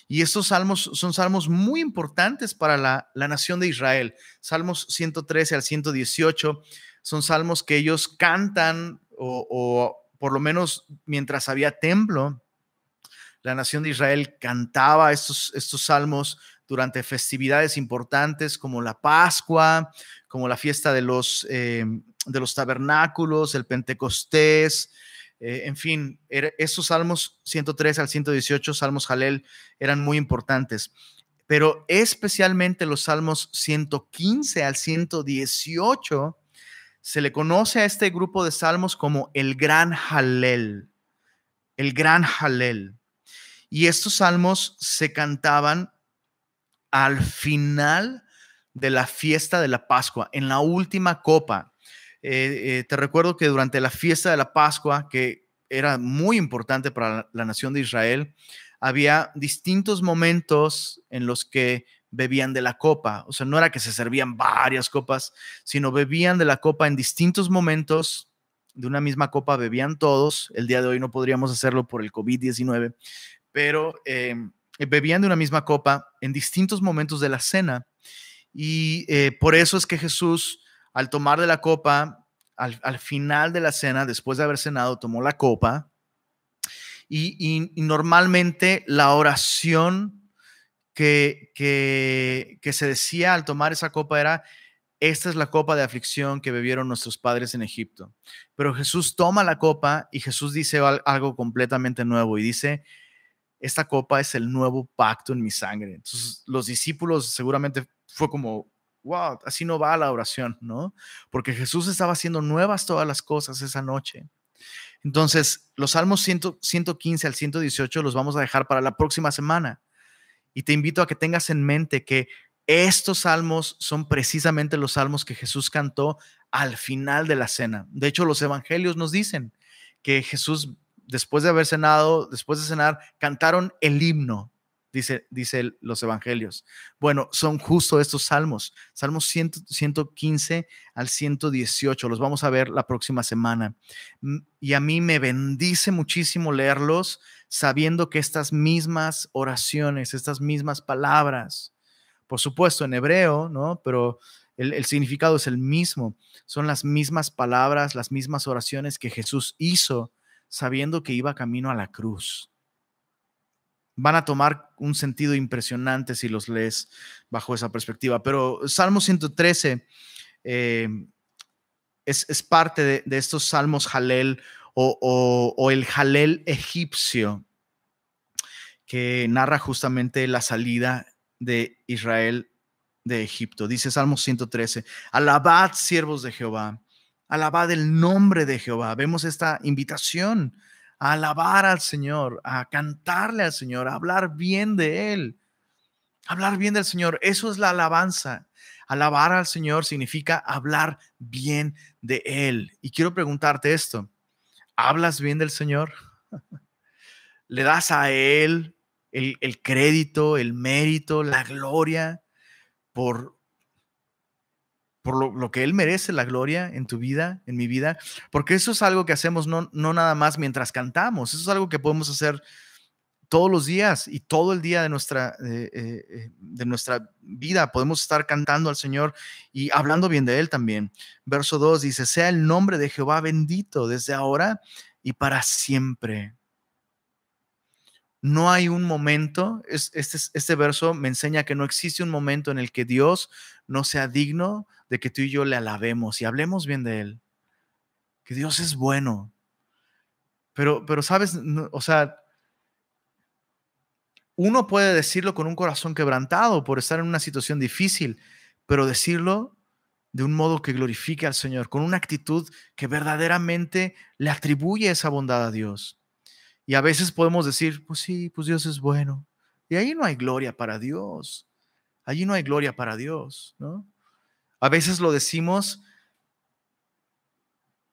Y estos salmos son salmos muy importantes para la, la, nación de Israel. Salmos 113 al 118 son salmos que ellos cantan o, por lo menos mientras había templo, la nación de Israel cantaba estos, estos salmos durante festividades importantes como la Pascua, como la fiesta de los, eh, de los tabernáculos, el Pentecostés, eh, en fin, estos salmos 103 al 118, salmos Jalel, eran muy importantes. Pero especialmente los salmos 115 al 118 se le conoce a este grupo de salmos como el gran Halel, el gran Halel. Y estos salmos se cantaban al final de la fiesta de la Pascua, en la última copa. Eh, eh, te recuerdo que durante la fiesta de la Pascua, que era muy importante para la nación de Israel, había distintos momentos en los que bebían de la copa. O sea, no era que se servían varias copas, sino bebían de la copa en distintos momentos de una misma copa bebían todos. El día de hoy no podríamos hacerlo por el COVID-19, pero eh, bebían de una misma copa en distintos momentos de la cena. Y eh, por eso es que Jesús, al tomar de la copa, al, final de la cena, después de haber cenado, tomó la copa. Y, normalmente la oración que, que, se decía al tomar esa copa era, esta es la copa de aflicción que bebieron nuestros padres en Egipto. Pero Jesús toma la copa y Jesús dice algo completamente nuevo y dice, esta copa es el nuevo pacto en mi sangre. Entonces los discípulos seguramente fue como, wow, así no va la oración, ¿no? Porque Jesús estaba haciendo nuevas todas las cosas esa noche. Entonces, los salmos 115 al 118 los vamos a dejar para la próxima semana. Y te invito a que tengas en mente que estos salmos son precisamente los salmos que Jesús cantó al final de la cena. De hecho, los evangelios nos dicen que Jesús, después de haber cenado, después de cenar, cantaron el himno, dice, dice los evangelios. Bueno, son justo estos salmos, salmos 115 al 118, los vamos a ver la próxima semana. Y a mí me bendice muchísimo leerlos sabiendo que estas mismas oraciones, estas mismas palabras, por supuesto en hebreo, ¿no? Pero el, significado es el mismo. Son las mismas palabras, las mismas oraciones que Jesús hizo sabiendo que iba camino a la cruz. Van a tomar un sentido impresionante si los lees bajo esa perspectiva. Pero Salmo 113 eh, es, parte de, estos salmos Jalel o, el Jalel egipcio que narra justamente la salida de Israel de Egipto. Dice Salmo 113, alabad siervos de Jehová, alabad el nombre de Jehová. Vemos esta invitación a alabar al Señor, a cantarle al Señor, a hablar bien de Él. Hablar bien del Señor, eso es la alabanza. Alabar al Señor significa hablar bien de Él. Y quiero preguntarte esto, ¿hablas bien del Señor? ¿Le das a Él el, crédito, el mérito, la gloria por, por lo, que Él merece, la gloria en tu vida, en mi vida, porque eso es algo que hacemos no, no nada más mientras cantamos, eso es algo que podemos hacer todos los días y todo el día de nuestra, eh, eh, de nuestra vida. Podemos estar cantando al Señor y hablando bien de Él también. Verso 2 dice, sea el nombre de Jehová bendito desde ahora y para siempre no hay un momento, este, este verso me enseña que no existe un momento en el que Dios no sea digno de que tú y yo le alabemos y hablemos bien de Él. Que Dios es bueno. Pero, pero sabes, o sea, uno puede decirlo con un corazón quebrantado por estar en una situación difícil, pero decirlo de un modo que glorifique al Señor, con una actitud que verdaderamente le atribuye esa bondad a Dios. Y a veces podemos decir, pues sí, pues Dios es bueno. Y ahí no hay gloria para Dios. Allí no hay gloria para Dios, ¿no? A veces lo decimos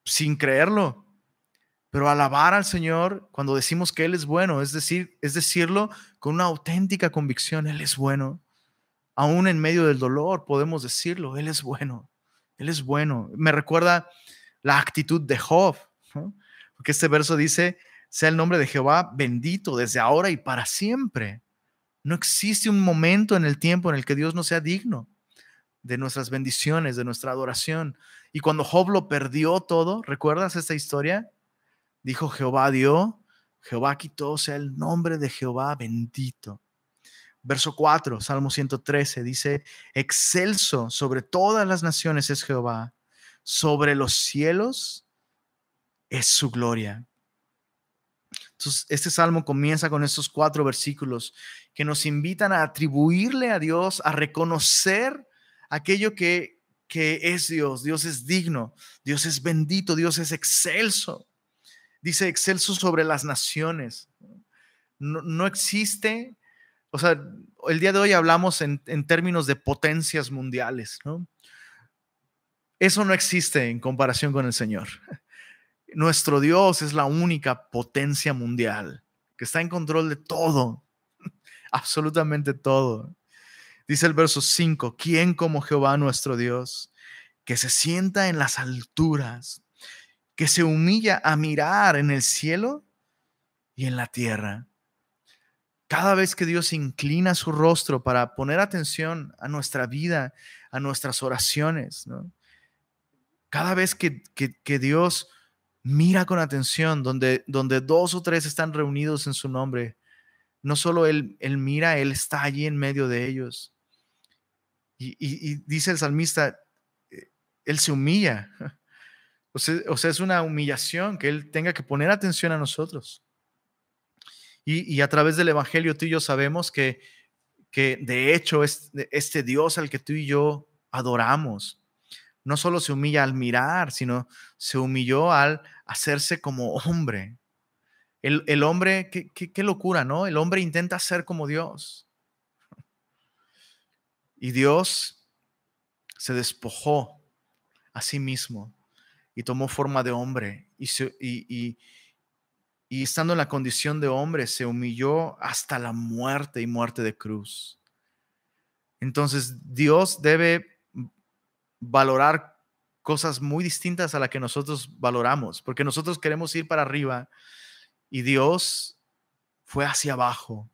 sin creerlo, pero alabar al Señor cuando decimos que Él es bueno, es decir, es decirlo con una auténtica convicción, Él es bueno. Aún en medio del dolor podemos decirlo, Él es bueno, Él es bueno. Me recuerda la actitud de Job, porque este verso dice, sea el nombre de Jehová bendito desde ahora y para siempre. No existe un momento en el tiempo en el que Dios no sea digno de nuestras bendiciones, de nuestra adoración. Y cuando Job lo perdió todo, ¿recuerdas esta historia? Dijo Jehová dio, Jehová quitó, sea el nombre de Jehová bendito. Verso 4, Salmo 113, dice, excelso sobre todas las naciones es Jehová, sobre los cielos es su gloria. Entonces, este salmo comienza con estos cuatro versículos que nos invitan a atribuirle a Dios, a reconocer aquello que, que es Dios. Dios es digno, Dios es bendito, Dios es excelso. Dice excelso sobre las naciones. No, existe, o sea, el día de hoy hablamos en, en términos de potencias mundiales, ¿no? Eso no existe en comparación con el Señor. Nuestro Dios es la única potencia mundial que está en control de todo, absolutamente todo. Dice el verso 5, ¿quién como Jehová nuestro Dios, que se sienta en las alturas? Que se humilla a mirar en el cielo y en la tierra. Cada vez que Dios inclina su rostro para poner atención a nuestra vida, a nuestras oraciones, cada vez que, Dios mira con atención donde, donde dos o tres están reunidos en su nombre, no solo él, él mira, Él está allí en medio de ellos. Y, dice el salmista, eh, Él se humilla. O sea, es una humillación que Él tenga que poner atención a nosotros. Y, a través del Evangelio tú y yo sabemos que, que de hecho este Dios al que tú y yo adoramos, no solo se humilla al mirar, sino se humilló al hacerse como hombre. El, hombre, qué, qué, locura, ¿no? El hombre intenta ser como Dios. Y Dios se despojó a sí mismo y tomó forma de hombre y, y, y estando en la condición de hombre, se humilló hasta la muerte y muerte de cruz. Entonces, Dios debe valorar cosas muy distintas a las que nosotros valoramos, porque nosotros queremos ir para arriba y Dios fue hacia abajo,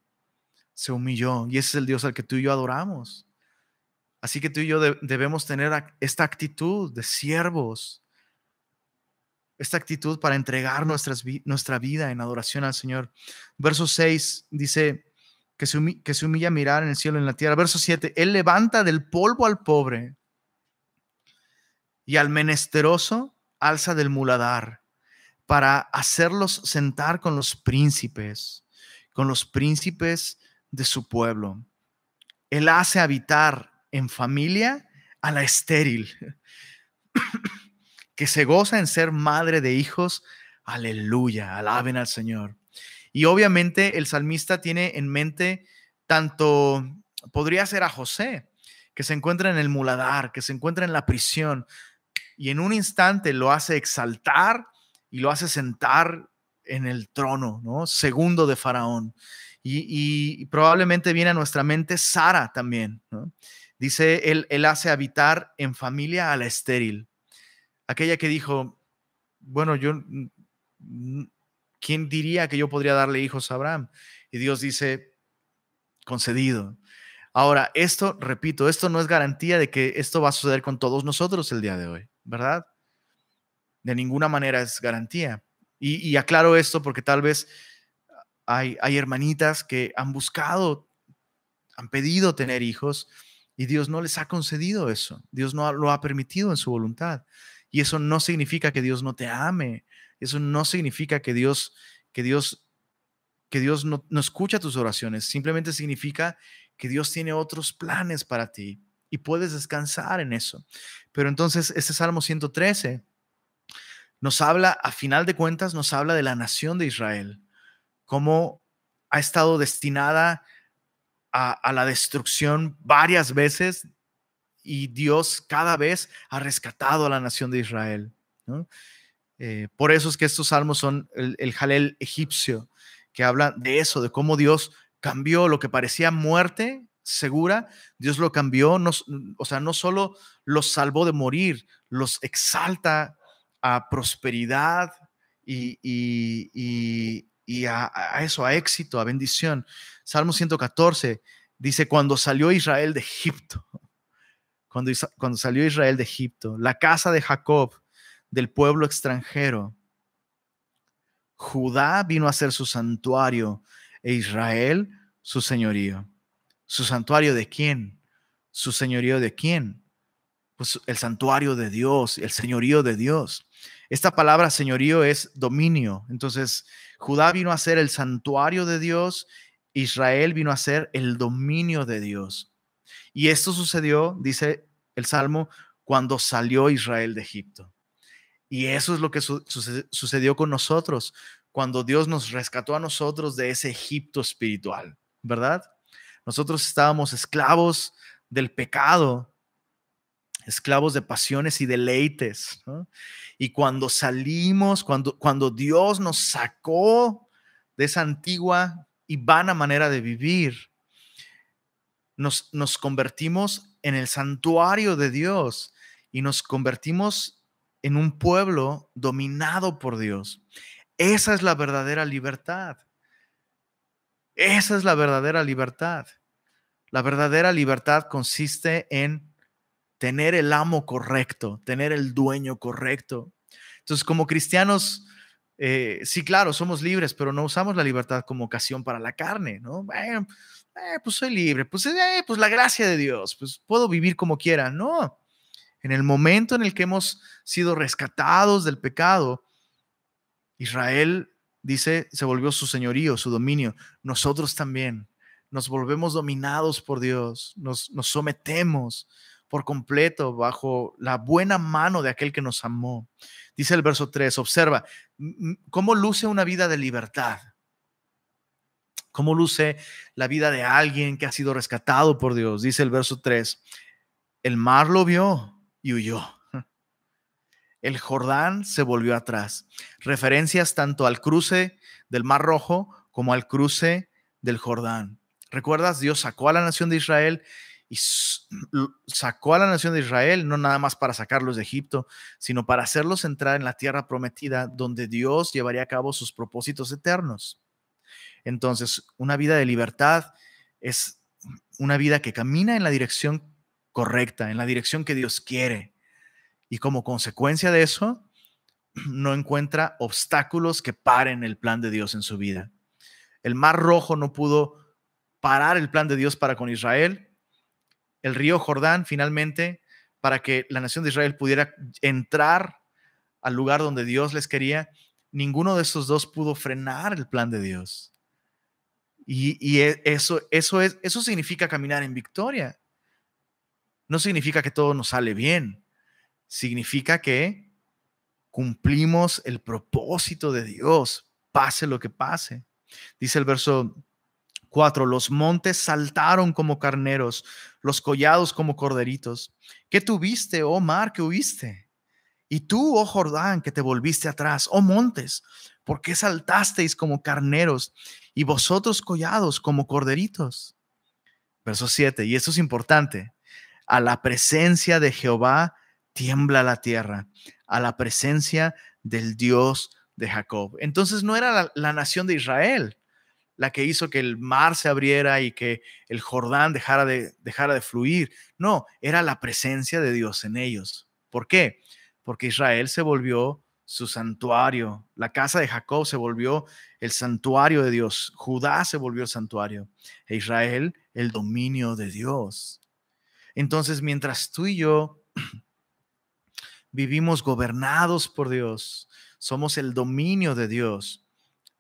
se humilló y ese es el Dios al que tú y yo adoramos. Así que tú y yo debemos tener esta actitud de siervos, esta actitud para entregar nuestras, nuestra vida en adoración al Señor. Verso 6 dice que se, humilla, que se humilla a mirar en el cielo y en la tierra. Verso 7, Él levanta del polvo al pobre y al menesteroso alza del muladar para hacerlos sentar con los príncipes, con los príncipes de su pueblo. Él hace habitar en familia a la estéril que se goza en ser madre de hijos. Aleluya, alaben al Señor. Y obviamente el salmista tiene en mente tanto, podría ser a José, que se encuentra en el muladar, que se encuentra en la prisión, y en un instante lo hace exaltar y lo hace sentar en el trono, ¿no? Segundo de Faraón. Y, probablemente viene a nuestra mente Sara también, ¿no? Dice, él, él hace habitar en familia a la estéril aquella que dijo, bueno, yo, ¿quién diría que yo podría darle hijos a Abraham? Y Dios dice, concedido. Ahora, esto, repito, esto no es garantía de que esto va a suceder con todos nosotros el día de hoy, ¿verdad? De ninguna manera es garantía. Y, aclaro esto porque tal vez hay, hay hermanitas que han buscado, han pedido tener hijos y Dios no les ha concedido eso. Dios no lo ha permitido en su voluntad. Y eso no significa que Dios no te ame. Eso no significa que Dios, que Dios, que Dios no, no escucha tus oraciones. Simplemente significa que Dios tiene otros planes para ti y puedes descansar en eso. Pero entonces, este Salmo 113 nos habla, a final de cuentas, nos habla de la nación de Israel, cómo ha estado destinada a, a la destrucción varias veces y Dios cada vez ha rescatado a la nación de Israel. Eh, por eso es que estos salmos son el, Jalel egipcio, que habla de eso, de cómo Dios cambió lo que parecía muerte segura, Dios lo cambió, o sea, no solo los salvó de morir, los exalta a prosperidad y, a, a, eso, a éxito, a bendición. Salmo 114 dice, cuando salió Israel de Egipto, cuando, cuando salió Israel de Egipto, la casa de Jacob, del pueblo extranjero. Judá vino a ser su santuario e Israel su señorío. ¿Su santuario de quién? ¿Su señorío de quién? Pues el santuario de Dios, el señorío de Dios. Esta palabra señorío es dominio. Entonces, Judá vino a ser el santuario de Dios, Israel vino a ser el dominio de Dios. Y esto sucedió, dice el Salmo, cuando salió Israel de Egipto. Y eso es lo que sucedió con nosotros, cuando Dios nos rescató a nosotros de ese Egipto espiritual, ¿verdad? Nosotros estábamos esclavos del pecado, esclavos de pasiones y deleites. Y cuando salimos, cuando, cuando Dios nos sacó de esa antigua y vana manera de vivir, nos, convertimos en el santuario de Dios y nos convertimos en un pueblo dominado por Dios. Esa es la verdadera libertad. Esa es la verdadera libertad. La verdadera libertad consiste en tener el amo correcto, tener el dueño correcto. Entonces, como cristianos, eh, sí, claro, somos libres, pero no usamos la libertad como ocasión para la carne, ¿no? Bueno, eh, pues soy libre, pues, eh, pues la gracia de Dios, pues puedo vivir como quiera. No, en el momento en el que hemos sido rescatados del pecado, Israel dice, se volvió su señorío, su dominio. Nosotros también nos volvemos dominados por Dios, nos, nos sometemos por completo bajo la buena mano de aquel que nos amó. Dice el verso 3, observa cómo luce una vida de libertad. Cómo luce la vida de alguien que ha sido rescatado por Dios. Dice el verso 3, el mar lo vio y huyó. El Jordán se volvió atrás. Referencias tanto al cruce del Mar Rojo como al cruce del Jordán. ¿Recuerdas? Dios sacó a la nación de Israel y sacó a la nación de Israel no nada más para sacarlos de Egipto, sino para hacerlos entrar en la tierra prometida donde Dios llevaría a cabo sus propósitos eternos. Entonces, una vida de libertad es una vida que camina en la dirección correcta, en la dirección que Dios quiere. Y como consecuencia de eso, no encuentra obstáculos que paren el plan de Dios en su vida. El mar rojo no pudo parar el plan de Dios para con Israel. El río Jordán finalmente, para que la nación de Israel pudiera entrar al lugar donde Dios les quería, ninguno de esos dos pudo frenar el plan de Dios. Y, e, eso, eso, es, eso significa caminar en victoria no significa que todo nos sale bien. Significa que cumplimos el propósito de Dios, pase lo que pase. Dice el verso 4, los montes saltaron como carneros, los collados como corderitos. ¿Qué tuviste, oh mar, que huiste? Y tú, oh Jordán, que te volviste atrás, oh montes, ¿por qué saltasteis como carneros y vosotros collados como corderitos? Verso 7, y esto es importante a la presencia de Jehová tiembla la tierra, a la presencia del Dios de Jacob. Entonces no era la, nación de Israel la que hizo que el mar se abriera y que el Jordán dejara de, de fluir. No, era la presencia de Dios en ellos. ¿Por qué? Porque Israel se volvió su santuario. La casa de Jacob se volvió el santuario de Dios. Judá se volvió el santuario. E Israel el dominio de Dios. Entonces, mientras tú y yo vivimos gobernados por Dios, somos el dominio de Dios,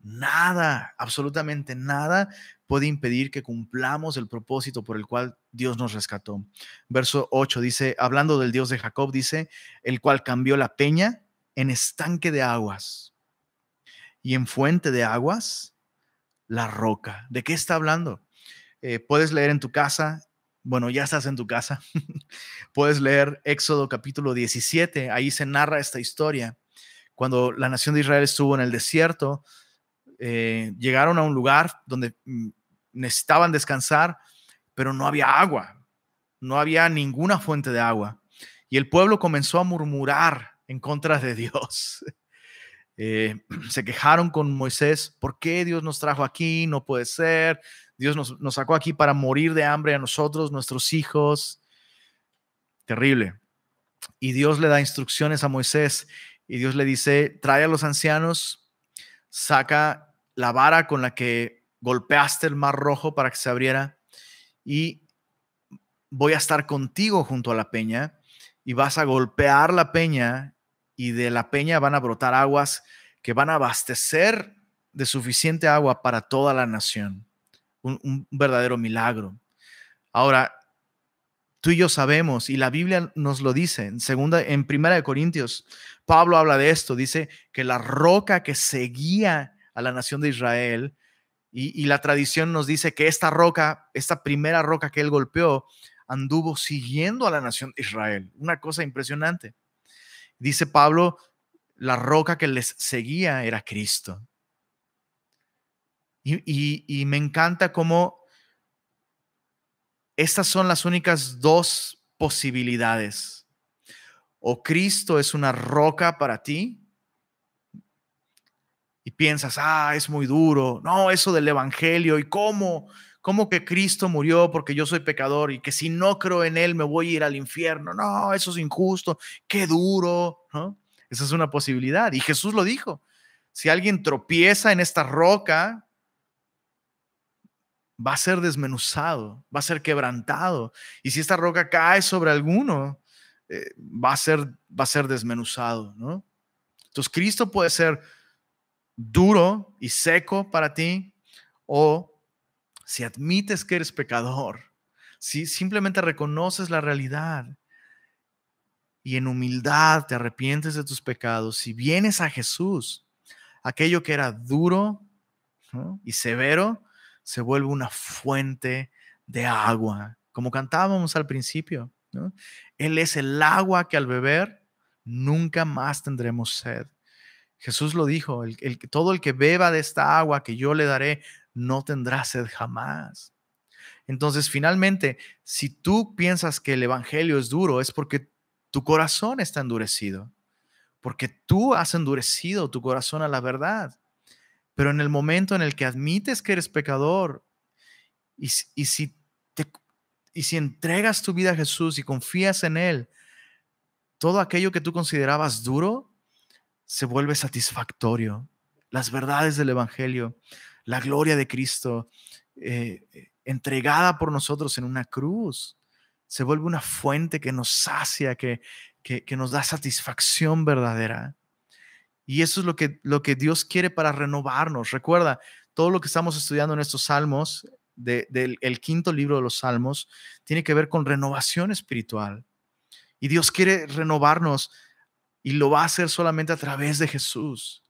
nada, absolutamente nada puede impedir que cumplamos el propósito por el cual Dios nos rescató. Verso 8 dice, hablando del Dios de Jacob, dice, el cual cambió la peña en estanque de aguas y en fuente de aguas la roca. ¿De qué está hablando? Eh, puedes leer en tu casa bueno, ya estás en tu casa, puedes leer Éxodo capítulo 17, ahí se narra esta historia. Cuando la nación de Israel estuvo en el desierto, eh, llegaron a un lugar donde mm, necesitaban descansar, pero no había agua, no había ninguna fuente de agua. Y el pueblo comenzó a murmurar en contra de Dios. Eh, se quejaron con Moisés, ¿por qué Dios nos trajo aquí? No puede ser, Dios nos, sacó aquí para morir de hambre a nosotros, nuestros hijos. Terrible. Y Dios le da instrucciones a Moisés y Dios le dice, trae a los ancianos, saca la vara con la que golpeaste el mar rojo para que se abriera y voy a estar contigo junto a la peña y vas a golpear la peña y de la peña van a brotar aguas que van a abastecer de suficiente agua para toda la nación un, verdadero milagro. Ahora, tú y yo sabemos, y la Biblia nos lo dice, en segunda, en primera de Corintios, Pablo habla de esto, dice que la roca que seguía a la nación de Israel, y, y, la tradición nos dice que esta roca, esta primera roca que él golpeó, anduvo siguiendo a la nación de Israel. Una cosa impresionante. Dice Pablo, la roca que les seguía era Cristo. Y, me encanta cómo estas son las únicas dos posibilidades. o Cristo es una roca para ti y piensas, ah, es muy duro, no, eso del Evangelio y cómo, cómo que Cristo murió porque yo soy pecador y que si no creo en Él me voy a ir al infierno, no, eso es injusto, qué duro, ¿no? Esa es una posibilidad y Jesús lo dijo, si alguien tropieza en esta roca, va a ser desmenuzado, va a ser quebrantado. Y si esta roca cae sobre alguno, eh, va, a ser, va a ser desmenuzado, ¿no? Entonces Cristo puede ser duro y seco para ti o si admites que eres pecador, si simplemente reconoces la realidad y en humildad te arrepientes de tus pecados, si vienes a Jesús, aquello que era duro y severo, se vuelve una fuente de agua, como cantábamos al principio. Él es el agua que al beber nunca más tendremos sed. Jesús lo dijo, el, todo el que beba de esta agua que yo le daré no tendrá sed jamás. Entonces, finalmente, si tú piensas que el Evangelio es duro, es porque tu corazón está endurecido, porque tú has endurecido tu corazón a la verdad. Pero en el momento en el que admites que eres pecador y, si, te, y si entregas tu vida a Jesús y confías en Él, todo aquello que tú considerabas duro se vuelve satisfactorio. Las verdades del Evangelio, la gloria de Cristo, eh, entregada por nosotros en una cruz, se vuelve una fuente que nos sacia, que, que, nos da satisfacción verdadera. Y eso es lo que, lo que Dios quiere para renovarnos. Recuerda, todo lo que estamos estudiando en estos salmos, del quinto libro de los salmos, tiene que ver con renovación espiritual. Y Dios quiere renovarnos y lo va a hacer solamente a través de Jesús.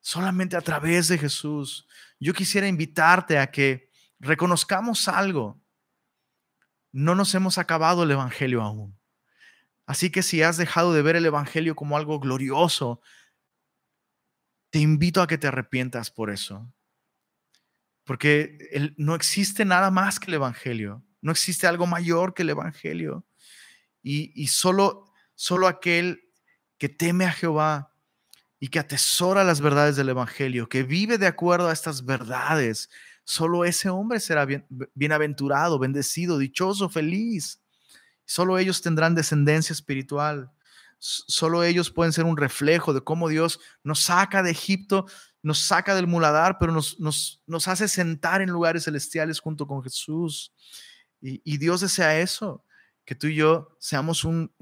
Solamente a través de Jesús. Yo quisiera invitarte a que reconozcamos algo. No nos hemos acabado el Evangelio aún. Así que si has dejado de ver el Evangelio como algo glorioso, te invito a que te arrepientas por eso. Porque no existe nada más que el Evangelio. No existe algo mayor que el Evangelio. Y, solo, solo aquel que teme a Jehová y que atesora las verdades del Evangelio, que vive de acuerdo a estas verdades, solo ese hombre será bien, bienaventurado, bendecido, dichoso, feliz. Solo ellos tendrán descendencia espiritual. Solo ellos pueden ser un reflejo de cómo Dios nos saca de Egipto, nos saca del muladar, pero nos, nos, nos hace sentar en lugares celestiales junto con Jesús. Y, Dios desea eso, que tú y yo seamos un,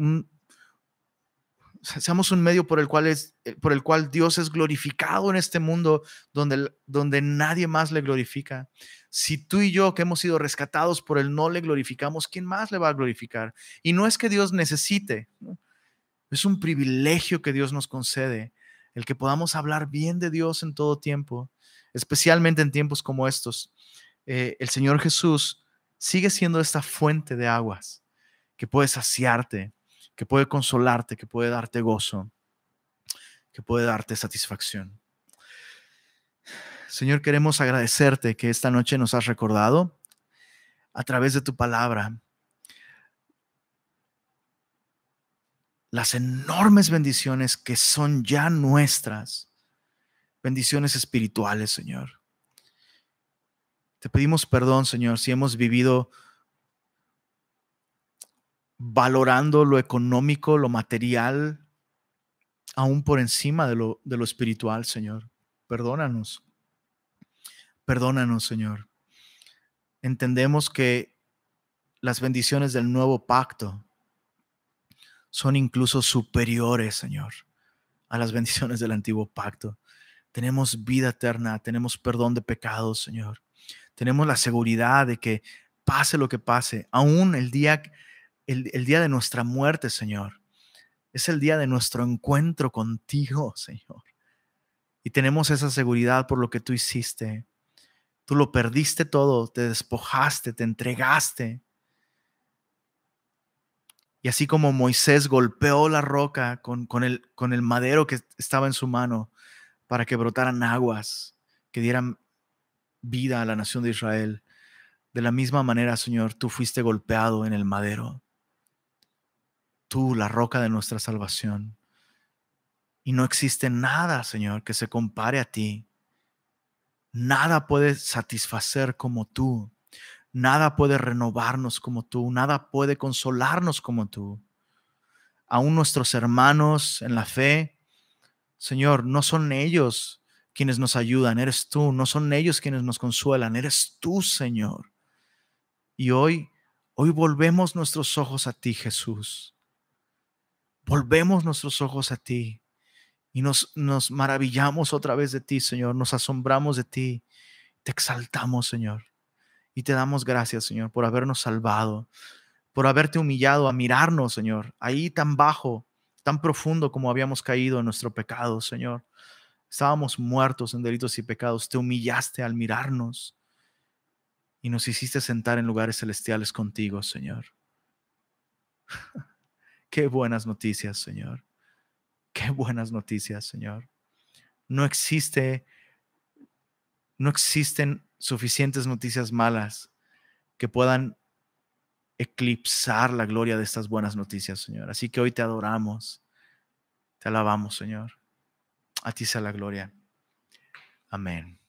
seamos un medio por el, cual es, eh, por el cual Dios es glorificado en este mundo donde, nadie más le glorifica. Si tú y yo que hemos sido rescatados por Él no le glorificamos, ¿quién más le va a glorificar? Y no es que Dios necesite, es un privilegio que Dios nos concede, el que podamos hablar bien de Dios en todo tiempo, especialmente en tiempos como estos. Eh, el Señor Jesús sigue siendo esta fuente de aguas que puede saciarte, que puede consolarte, que puede darte gozo, que puede darte satisfacción. Señor, queremos agradecerte que esta noche nos has recordado a través de tu palabra las enormes bendiciones que son ya nuestras, bendiciones espirituales, Señor. Te pedimos perdón, Señor, si hemos vivido valorando lo económico, lo material, aún por encima de lo, de lo espiritual, Señor. Perdónanos. Perdónanos, Señor. Entendemos que las bendiciones del nuevo pacto son incluso superiores, Señor, a las bendiciones del antiguo pacto. Tenemos vida eterna, tenemos perdón de pecados, Señor. Tenemos la seguridad de que pase lo que pase, aún el día, el, día de nuestra muerte, Señor, es el día de nuestro encuentro contigo, Señor. Y tenemos esa seguridad por lo que tú hiciste. Tú lo perdiste todo, te despojaste, te entregaste y así como Moisés golpeó la roca con el madero que estaba en su mano para que brotaran aguas, que dieran vida a la nación de Israel, de la misma manera, Señor, tú fuiste golpeado en el madero. Tú, la roca de nuestra salvación. Y no existe nada, Señor, que se compare a ti. Nada puede satisfacer como tú. Nada puede renovarnos como tú. Nada puede consolarnos como tú. Aún nuestros hermanos en la fe, Señor, no son ellos quienes nos ayudan, eres tú. No son ellos quienes nos consuelan, eres tú, Señor. Y hoy, hoy volvemos nuestros ojos a ti, Jesús. Volvemos nuestros ojos a ti y nos, nos maravillamos otra vez de ti, Señor. Nos asombramos de ti. Te exaltamos, Señor. Y te damos gracias, Señor, por habernos salvado, por haberte humillado a mirarnos, Señor, ahí tan bajo, tan profundo como habíamos caído en nuestro pecado, Señor. Estábamos muertos en delitos y pecados. Te humillaste al mirarnos y nos hiciste sentar en lugares celestiales contigo, Señor. Qué buenas noticias, Señor. Qué buenas noticias, Señor. No existe, no existen suficientes noticias malas que puedan eclipsar la gloria de estas buenas noticias, Señor. Así que hoy te adoramos, te alabamos, Señor. A ti sea la gloria. Amén.